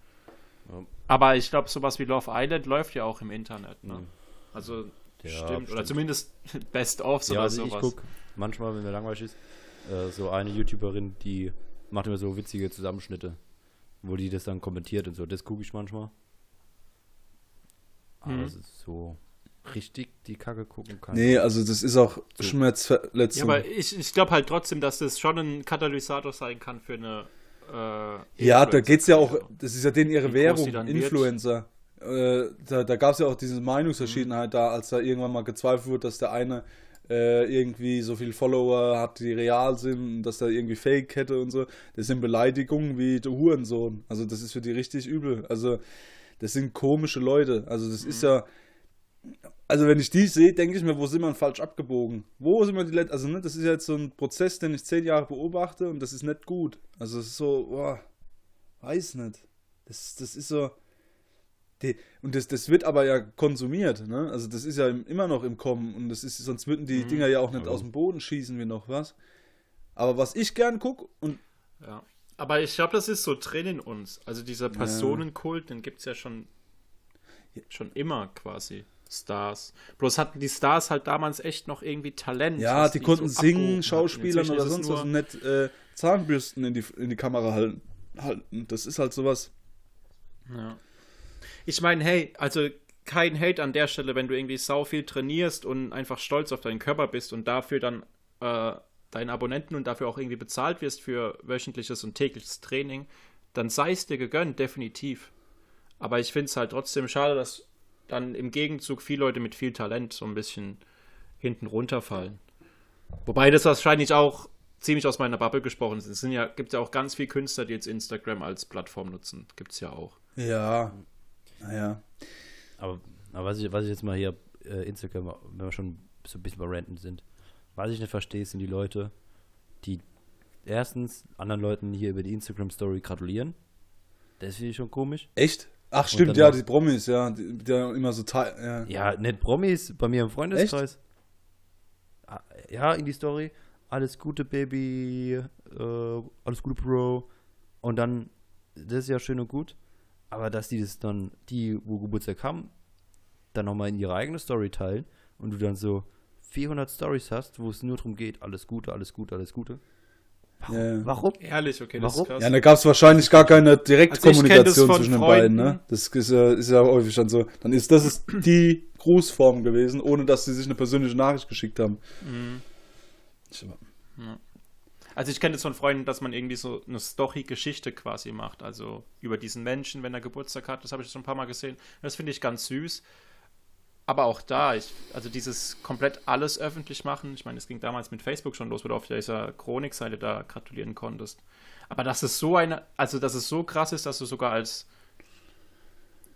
Ja. Aber ich glaube, sowas wie Love Island läuft ja auch im Internet. Ne? Mhm. Also Ja, stimmt. Oder stimmt. zumindest Best-ofs Ja, oder also ich sowas. gucke manchmal, wenn mir langweilig ist, äh, so eine YouTuberin, die macht immer so witzige Zusammenschnitte, wo die das dann kommentiert und so. Das gucke ich manchmal. Aber Mhm. es ist so richtig die Kacke gucken kann. Nee, also das ist auch So. Schmerzverletzung. Ja, aber ich, ich glaube halt trotzdem, dass das schon ein Katalysator sein kann für eine. Äh, Ja, da geht's ja auch, das ist ja denen ihre Währung. Influencer. Äh, da da gab es ja auch diese Meinungsverschiedenheit da, als da irgendwann mal gezweifelt wurde, dass der eine äh, irgendwie so viele Follower hat, die real sind, und dass da irgendwie Fake hätte und so. Das sind Beleidigungen wie der Hurensohn. Also das ist für die richtig übel. Also das sind komische Leute. Also das ist ja, also wenn ich die sehe, denke ich mir, wo sind wir falsch abgebogen? Wo sind wir die letzten, also ne, das ist ja jetzt so ein Prozess, den ich zehn Jahre beobachte und das ist nicht gut. Also es ist so, boah, weiß nicht. Das, das ist so, die, und das, das wird aber ja konsumiert, ne? Also das ist ja im, immer noch im Kommen und das ist, sonst würden die Mhm. Dinger ja auch nicht Ja. aus dem Boden schießen wie noch was. Aber was ich gern gucke und Ja. Aber ich glaube, das ist so drin in uns. Also dieser Personenkult, den gibt es ja schon, schon immer quasi. Stars. Bloß hatten die Stars halt damals echt noch irgendwie Talent. ja, was die konnten so singen. Schauspielern oder sonst was und nicht äh, Zahnbürsten in die, in die Kamera halten. halten. Das ist halt sowas. Ja. Ich meine, hey, also kein Hate an der Stelle, wenn du irgendwie sau viel trainierst und einfach stolz auf deinen Körper bist und dafür dann äh, deinen Abonnenten und dafür auch irgendwie bezahlt wirst für wöchentliches und tägliches Training, dann sei es dir gegönnt, definitiv. Aber ich finde es halt trotzdem schade, dass dann im Gegenzug viele Leute mit viel Talent so ein bisschen hinten runterfallen. Wobei das wahrscheinlich auch ziemlich aus meiner Bubble gesprochen ist. Es ja, gibt ja auch ganz viele Künstler, die jetzt Instagram als Plattform nutzen. Gibt es ja auch. Ja. Naja. Aber, aber was, ich, was ich jetzt mal hier, äh, Instagram, wenn wir schon so ein bisschen bei Renten sind, was ich nicht verstehe, sind die Leute, die erstens anderen Leuten hier über die Instagram-Story gratulieren. Das finde ich schon komisch. Echt? Ach, stimmt, ja, noch- die Promis, ja, die, die ja immer so teil, ja. Ja, nicht Promis, bei mir im Freundeskreis. Ah, Ja, in die Story. Alles Gute, Baby. Äh, alles Gute, Bro. Und dann, das ist ja schön und gut. Aber dass die das dann, die, wo Geburtstag haben, dann nochmal in ihre eigene Story teilen und du dann so 400 Stories hast, wo es nur darum geht, alles Gute, alles Gute, alles Gute. Warum? Ja. Warum? Ehrlich, okay, das Warum? ist krass. Ja, da gab es wahrscheinlich gar keine Also Direktkommunikation von zwischen den beiden, ne? Das ist ja, ist ja häufig schon so. Dann ist das ist die Grußform gewesen, ohne dass sie sich eine persönliche Nachricht geschickt haben. Mhm. Ich- Also ich kenne das von Freunden, dass man irgendwie so eine Story-Geschichte quasi macht. Also über diesen Menschen, wenn er Geburtstag hat. Das habe ich schon ein paar Mal gesehen. Das finde ich ganz süß. Aber auch da, ich, also dieses komplett alles öffentlich machen. Ich meine, es ging damals mit Facebook schon los, wo du auf dieser Chronikseite da gratulieren konntest. Aber dass es so eine, also dass es so krass ist, dass du sogar als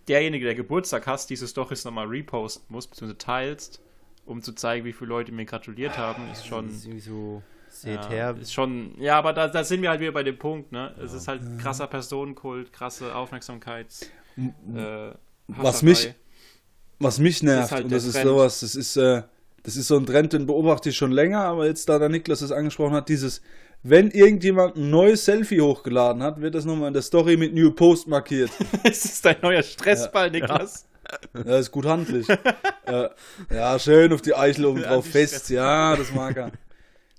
derjenige, der Geburtstag hast, diese Stories nochmal reposten musst, beziehungsweise teilst, um zu zeigen, wie viele Leute mir gratuliert haben, ist schon. Das ist so, seht Ja, her. ist schon, ja, aber da, da sind wir halt wieder bei dem Punkt, ne? Es ist halt krasser Personenkult, krasse Aufmerksamkeits. Äh, Was mich- Was mich nervt, halt und das ist Trend. sowas, das ist, äh, das ist so ein Trend, den beobachte ich schon länger, aber jetzt, da der Niklas das angesprochen hat, dieses, wenn irgendjemand ein neues Selfie hochgeladen hat, wird das nochmal in der Story mit New Post markiert. es ist dein neuer Stressball, Niklas. Ja, ist gut handlich. äh, ja, schön auf die Eichel oben Ja, drauf fest. Ja, das mag er.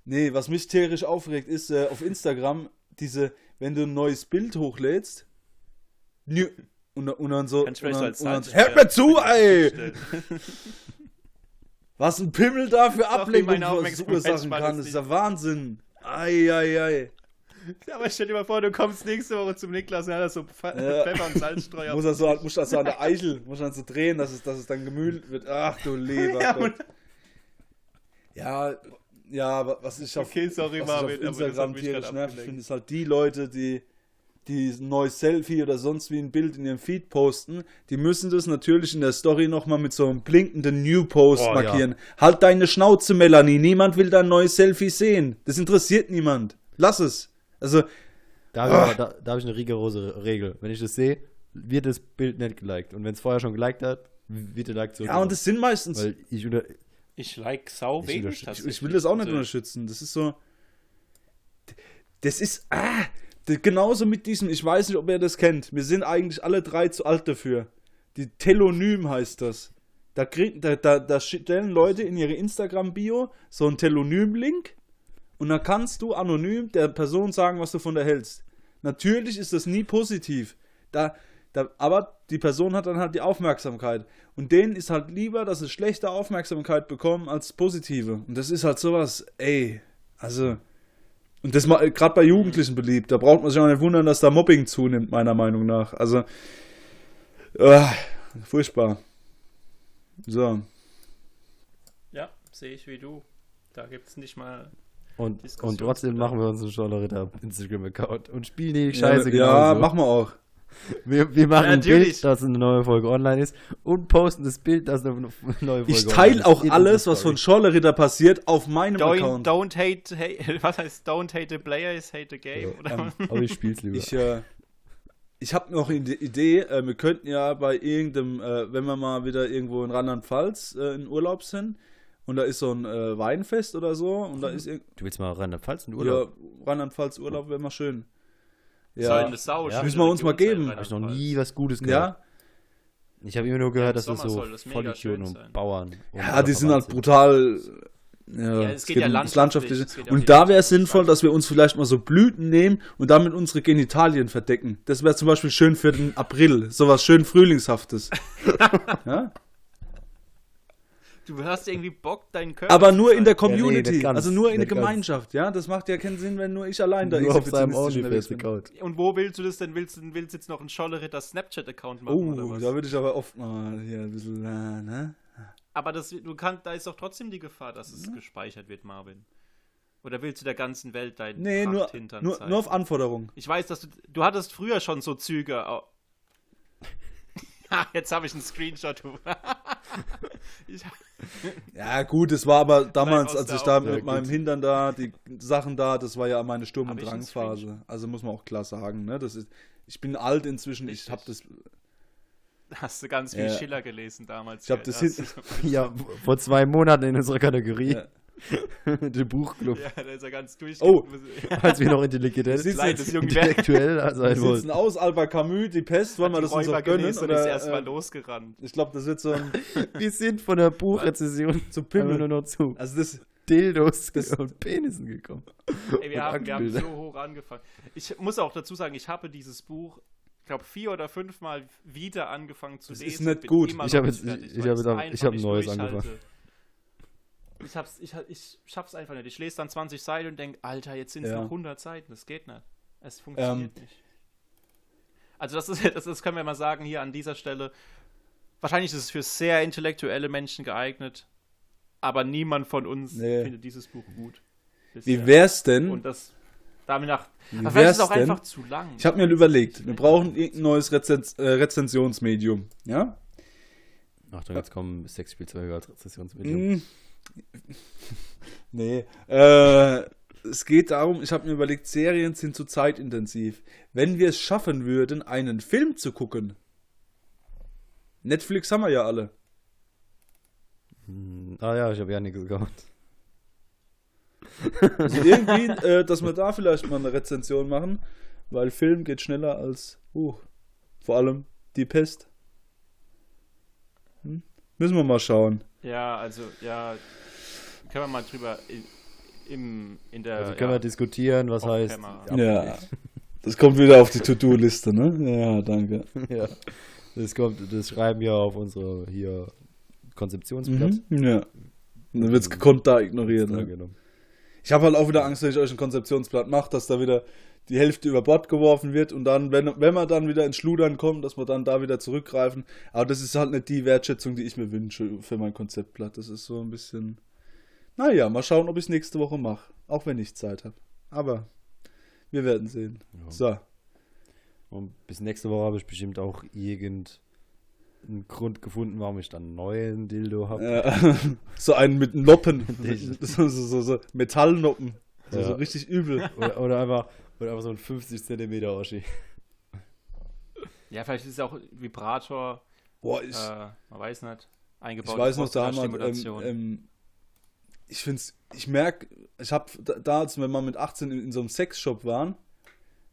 Nee, was mich tierisch aufregt, ist äh, auf Instagram diese, wenn du ein neues Bild hochlädst, nü, und, und dann so, Kannst und dann, vielleicht und dann, so hört mir zu, ey! Was ein Pimmel da für Ablenkung meine verursachen Aufmerksamkeit kann, ist das ist ja Wahnsinn. Ei, ei, aber stell dir mal vor, du kommst nächste Woche zum Niklas und er hat so Pfe Ja. Pfeffer und Salzstreuer. Muss er so, muss das so an der Eichel, muss dann so drehen, dass es, dass es dann gemühlt wird. Ach du lieber Ja, Ja, ja, aber was ich auf, Okay, sorry, was ich auf Marvin, das hat Instagram tierisch abgelenkt. finde ist halt die Leute, die die ein neues Selfie oder sonst wie ein Bild in ihrem Feed posten, die müssen das natürlich in der Story nochmal mit so einem blinkenden New Post Oh, markieren. Halt deine Schnauze, Melanie. Niemand will dein neues Selfie sehen. Das interessiert niemand. Lass es. Also, Da habe ich, da, da hab ich eine rigorose Regel. Wenn ich das sehe, wird das Bild nicht geliked. Und wenn es vorher schon geliked hat, wird der Like zurück. Ja, und das sind meistens. Weil ich unter, Ich like sau wenig. ich, ich will das auch nicht Also, unterstützen. Das ist so. Das ist. Ah, genauso mit diesem. Ich weiß nicht, ob ihr das kennt. Wir sind eigentlich alle drei zu alt dafür. Die Telonym heißt das. Da, krieg, da, da, da stellen Leute in ihre Instagram-Bio so einen Telonym-Link und dann kannst du anonym der Person sagen, was du von der hältst. Natürlich ist das nie positiv. Da, da, aber die Person hat dann halt die Aufmerksamkeit. Und denen ist halt lieber, dass sie schlechte Aufmerksamkeit bekommen als positive. Und das ist halt sowas, ey, also. Und das gerade bei Jugendlichen beliebt. Da braucht man sich auch nicht wundern, dass da Mobbing zunimmt, meiner Meinung nach. Also, äh, furchtbar. So. Ja, sehe ich wie du. Da gibt es nicht mal. und, und trotzdem machen wir uns einen Scholler Instagram-Account und spielen die Scheiße ja, ja, machen wir auch. Wir, wir machen ein Natürlich. Bild, dass eine neue Folge online ist und posten das Bild, dass eine neue Folge online Ich ist. teile auch alles, was von Story. Schorleritter passiert, auf meinem Don't, Account. don't hate, hate, was heißt don't hate the players, hate the game? Ja, oder? ähm, Aber ich spiel's lieber. Ich, äh, ich habe noch eine Idee, äh, wir könnten ja bei irgendeinem, äh, wenn wir mal wieder irgendwo in Rheinland-Pfalz äh, in Urlaub sind und da ist so ein äh, Weinfest oder so und da ist irg- du willst mal Rheinland-Pfalz in ja, Urlaub? Rheinland-Pfalz Urlaub wäre mal schön. Ja, eine Sau. Ja. Müssen wir uns mal geben. Habe ich noch nie was Gutes gehört. ja, Ich habe immer nur gehört, dass das so schön und sein. Bauern. und ja, die sind halt brutal. Ja, Ja, es geht landschaftlich, geht ja um die Und da wäre es sinnvoll, dass wir uns vielleicht mal so Blüten nehmen und damit unsere Genitalien verdecken. Das wäre zum Beispiel schön für den April. Sowas schön Frühlingshaftes. ja? Du hast irgendwie Bock, deinen Körper Aber nur in der nee, Community, nicht ganz, also nur in der nicht ganz. Gemeinschaft, ja. Das macht ja keinen Sinn, wenn nur ich allein da Nur auf seinem. OnlyFans-Account. Und wo willst du das denn? Willst du willst du jetzt noch einen Scholleritter Snapchat-Account machen oder Oh, was? da würde ich aber oft mal hier ein bisschen, äh, ne? Aber das, du kannst, da ist doch trotzdem die Gefahr, dass es gespeichert wird, Marvin. Oder willst du der ganzen Welt deinen Nee, nur, Prachthintern nur, zeigen? nur auf Anforderung. Ich weiß, dass du, du hattest früher schon so Züge. Ha, Jetzt habe ich einen Screenshot. ich, Ja, gut, es war aber damals, als ich da mit meinem Hintern da, die Sachen da, das war ja meine Sturm- und ich Drangphase. Also muss man auch klar sagen, ne? Das ist, ich bin alt inzwischen, ich Richtig. habe das, hast du ganz viel Ja. Schiller gelesen damals. Ich hab ja, das hast hin- Ja, vor zwei Monaten in unserer Kategorie, Ja. der Buchclub, Ja, da ist er ganz durch. Oh. als wir noch jetzt- Jungwerk. intellektuell sein wir wollten. sitzen aus, Albert Camus, die Pest, wollen wir das uns auch gönnen? und ist Oder, erstmal äh, losgerannt. ich glaube, das wird so ein, Wir sind von der Buchrezession zu Pimmel. nur noch zu Also das, Dildos Das- und Penissen gekommen. Ey, wir, haben, wir haben so hoch angefangen. Ich muss auch dazu sagen, ich habe dieses Buch, ich glaube, vier oder fünfmal wieder angefangen zu Das lesen. ist nicht gut. Ich habe jetzt- ich habe habe ein neues angefangen. Ich hab's, ich, ich schaff's einfach nicht. Ich lese dann 20 Seiten und denke, Alter, jetzt sind es Ja. noch 100 Seiten. Das geht nicht. Es funktioniert Ähm. nicht. Also das, ist, das, das können wir mal sagen hier an dieser Stelle. Wahrscheinlich ist es für sehr intellektuelle Menschen geeignet, aber niemand von uns Nee. findet dieses Buch gut. wie bisher. wär's denn? Und das damit nach. Wie Aber vielleicht ist es wär's auch denn? einfach zu lang. Ich habe mir überlegt, wir brauchen irgendein neues Rezens äh, Rezensionsmedium, ja? Achtung, jetzt kommen Sexspielzeuge als Rezessionsmedium. Mm. nee. Äh, es geht darum, ich habe mir überlegt, Serien sind zu zeitintensiv. Wenn wir es schaffen würden, einen Film zu gucken. Netflix haben wir ja alle. Hm, Ah ja, ich habe ja nichts gehabt. Also irgendwie, äh, dass wir da vielleicht mal eine Rezension machen, weil Film geht schneller als Buch. Vor allem die Pest. Hm? Müssen wir mal schauen. Ja, also, ja. Können wir mal drüber in, im, in der. Also können ja, wir diskutieren, was heißt. Camera. Ja. Das kommt wieder auf die To-Do-Liste, ne? Ja, danke. ja. Das kommt, das schreiben wir auf unsere hier Konzeptionsblatt. Mhm. Ja. Dann wird es gekonnt da ignoriert. Ja, Ne? genau. Ich habe halt auch wieder Angst, wenn ich euch ein Konzeptionsblatt mache, dass da wieder die Hälfte über Bord geworfen wird und dann, wenn, wenn man dann wieder ins Schludern kommt, dass wir dann da wieder zurückgreifen. Aber das ist halt nicht die Wertschätzung, die ich mir wünsche für mein Konzeptblatt. Das ist so ein bisschen. Naja, mal schauen, ob ich es nächste Woche mache. Auch wenn ich Zeit habe. Aber wir werden sehen. Ja. So. Und bis nächste Woche habe ich bestimmt auch irgendeinen Grund gefunden, warum ich dann einen neuen Dildo habe. Äh, so einen mit Noppen. So, so, so Metallnoppen. So, Ja. so richtig übel. Oder, oder einfach, Und einfach so ein 50 Zentimeter Oschi. Ja, vielleicht ist es auch Vibrator, Boah, ich, äh, man weiß nicht, eingebaut. ich weiß noch damals, ähm, ähm, ich finde ich merke, ich habe da, da, als wir mal mit 18 in, in so einem Sexshop waren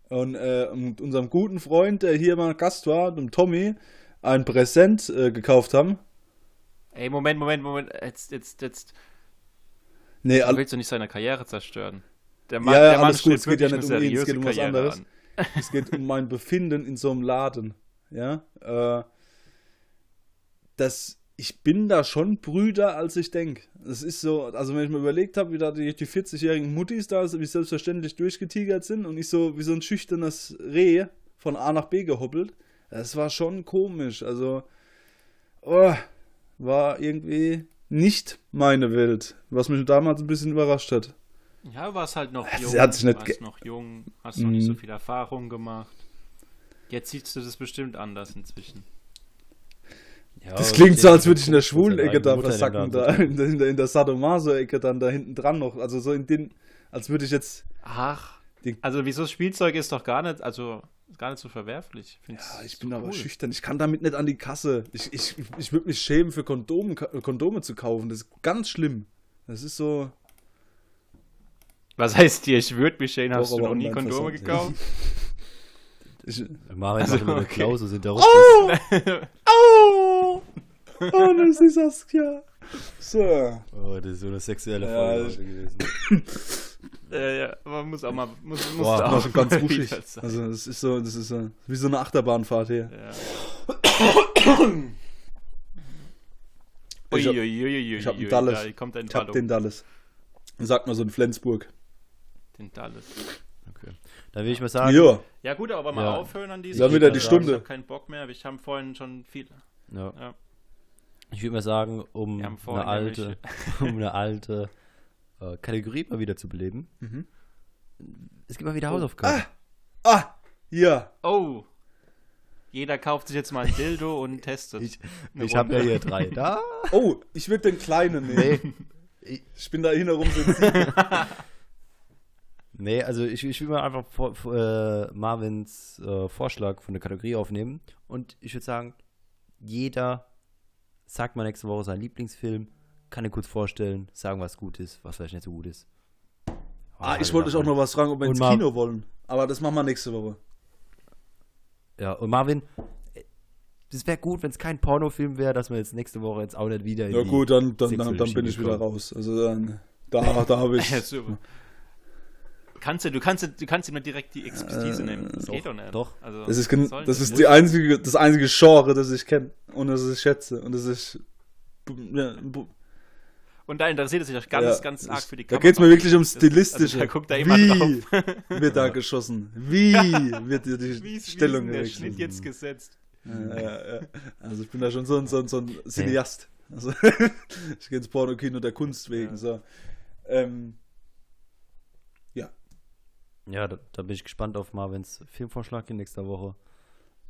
und äh, mit unserem guten Freund, der hier mal Gast war, dem Tommy, ein Präsent äh, gekauft haben. Ey, Moment, Moment, Moment, jetzt, jetzt, jetzt, Nee, du willst doch nicht seine Karriere zerstören. Der Ja, ja, der alles gut, es geht ja nicht um ihn, es geht um was anderes. an. es geht um mein Befinden in so einem Laden. Ja, äh, das, ich bin da schon brüder, als ich denke. Es ist so, also wenn ich mir überlegt habe, wie da die, die 40-jährigen Muttis da wie selbstverständlich durchgetigert sind und ich so wie so ein schüchternes Reh von A nach B gehoppelt, das war schon komisch. Also, oh, war irgendwie nicht meine Welt, was mich damals ein bisschen überrascht hat. Ja, du warst halt noch Sie jung, hat sich nicht warst noch jung, hast noch nicht so Mhm. viel Erfahrung gemacht. Jetzt siehst du das bestimmt anders inzwischen. Ja, Das aber klingt so, als würde ich in der schwulen Ecke da versacken, so da in der, in der, in der Sadomaso-Ecke dann da hinten dran noch. Also so in den, als würde ich jetzt, Ach, also wieso Spielzeug ist doch gar nicht, also gar nicht so verwerflich. Find's ja, ich so bin aber cool. schüchtern, ich kann damit nicht an die Kasse. Ich, ich, ich würde mich schämen, für Kondome, Kondome zu kaufen. Das ist ganz schlimm. Das ist so, Was heißt dir, ich würde mich schämen, hast du noch nie Kondome gekauft? ich, Marvin Also, macht immer eine okay. Klausel, sind der oh! oh! Oh, das ist Saskia. So. Oh, das ist so eine sexuelle Ja, Folge heute gewesen. äh, ja, man muss auch mal, muss, muss Boah, auch ganz mal wuschig. Also das ist so, das ist so, wie so eine Achterbahnfahrt hier. Ja. Ich hab- ich hab einen Dalles. Da kommt ein Ich hab den Dalles. Sagt man so in Flensburg. Den Dalles. Okay. Dann will ich mal sagen, Ja. Ja gut, aber mal Ja. aufhören an diese Dann wieder die Ich Stunde. hab keinen Bock mehr. Wir haben vorhin schon viel. ja. Ja. ich würde mal sagen, um eine alte, um eine alte äh, Kategorie mal wieder zu beleben. Mhm. Es gibt mal wieder Hausaufgaben. Ah, ja. Oh. Jeder kauft sich jetzt mal ein Dildo und testet. Ich, ich habe ja hier drei. Da? Oh, ich würde den kleinen nehmen. Nee. Ich bin da hinterrum sensibel. Nee, also ich, ich will mal einfach vor, vor, äh, Marvins äh, Vorschlag von der Kategorie aufnehmen. Und ich würde sagen, jeder sagt mal nächste Woche seinen Lieblingsfilm, kann ihn kurz vorstellen, sagen, was gut ist, was vielleicht nicht so gut ist. Ah, ich wollte euch auch noch was fragen, ob wir ins Mar- Kino wollen. Aber das machen wir nächste Woche. Ja, und Marvin, äh, das wäre gut, wenn es kein Pornofilm wäre, dass wir jetzt nächste Woche jetzt auch nicht wieder in Ja die gut, dann, dann, dann, dann bin ich wieder kommen. raus. Also dann, da, da habe ich. Kannst du, du kannst, du kannst ihm direkt die Expertise Äh, nehmen. Das doch, geht doch nicht. doch. Also, Das ist, das ist die einzige, das einzige Genre, das ich kenne und das ich schätze und das ich. Ja, Und da interessiert er sich auch ganz, ja, ganz arg für die Da Kamera. geht es mir wirklich ums Das- also Stilistische. da guckt er immer Wie drauf. wird da geschossen? Wie wird dir die Wie ist, Stellung wie ist der? Schnitt jetzt gesetzt? Ja, ja. Also ich bin da schon so ein, so ein, so ein Cineast. Also ich gehe ins Pornokino der Kunst wegen. So. Ähm, Ja, da, da bin ich gespannt auf Marvins Filmvorschlag in nächster Woche.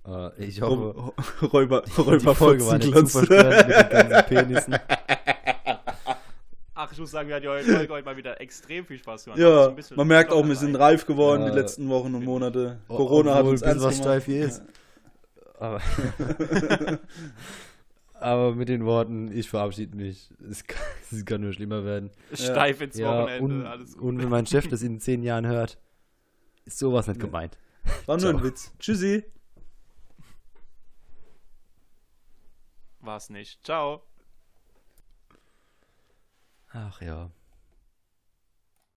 Äh, ich hoffe, Räuber, Räuber, die Folge war nicht verstörend mit den ganzen Penissen. Ach, ich muss sagen, mir hat die heute- Folge heute mal wieder extrem viel Spaß gemacht. Ja, man merkt auch, wir sind reif geworden Ja. die letzten Wochen und Monate. O- Corona hat uns ein bisschen ernst was gemacht. steif hier ist. Aber, aber mit den Worten, ich verabschiede mich. Es kann, es kann nur schlimmer werden. Steif ins Ja, Wochenende, und, alles gut. und wenn mein Chef das in zehn Jahren hört, ist sowas nicht Nee. gemeint. War nur ein. Witz. Tschüssi. War's nicht. Ciao. Ach ja.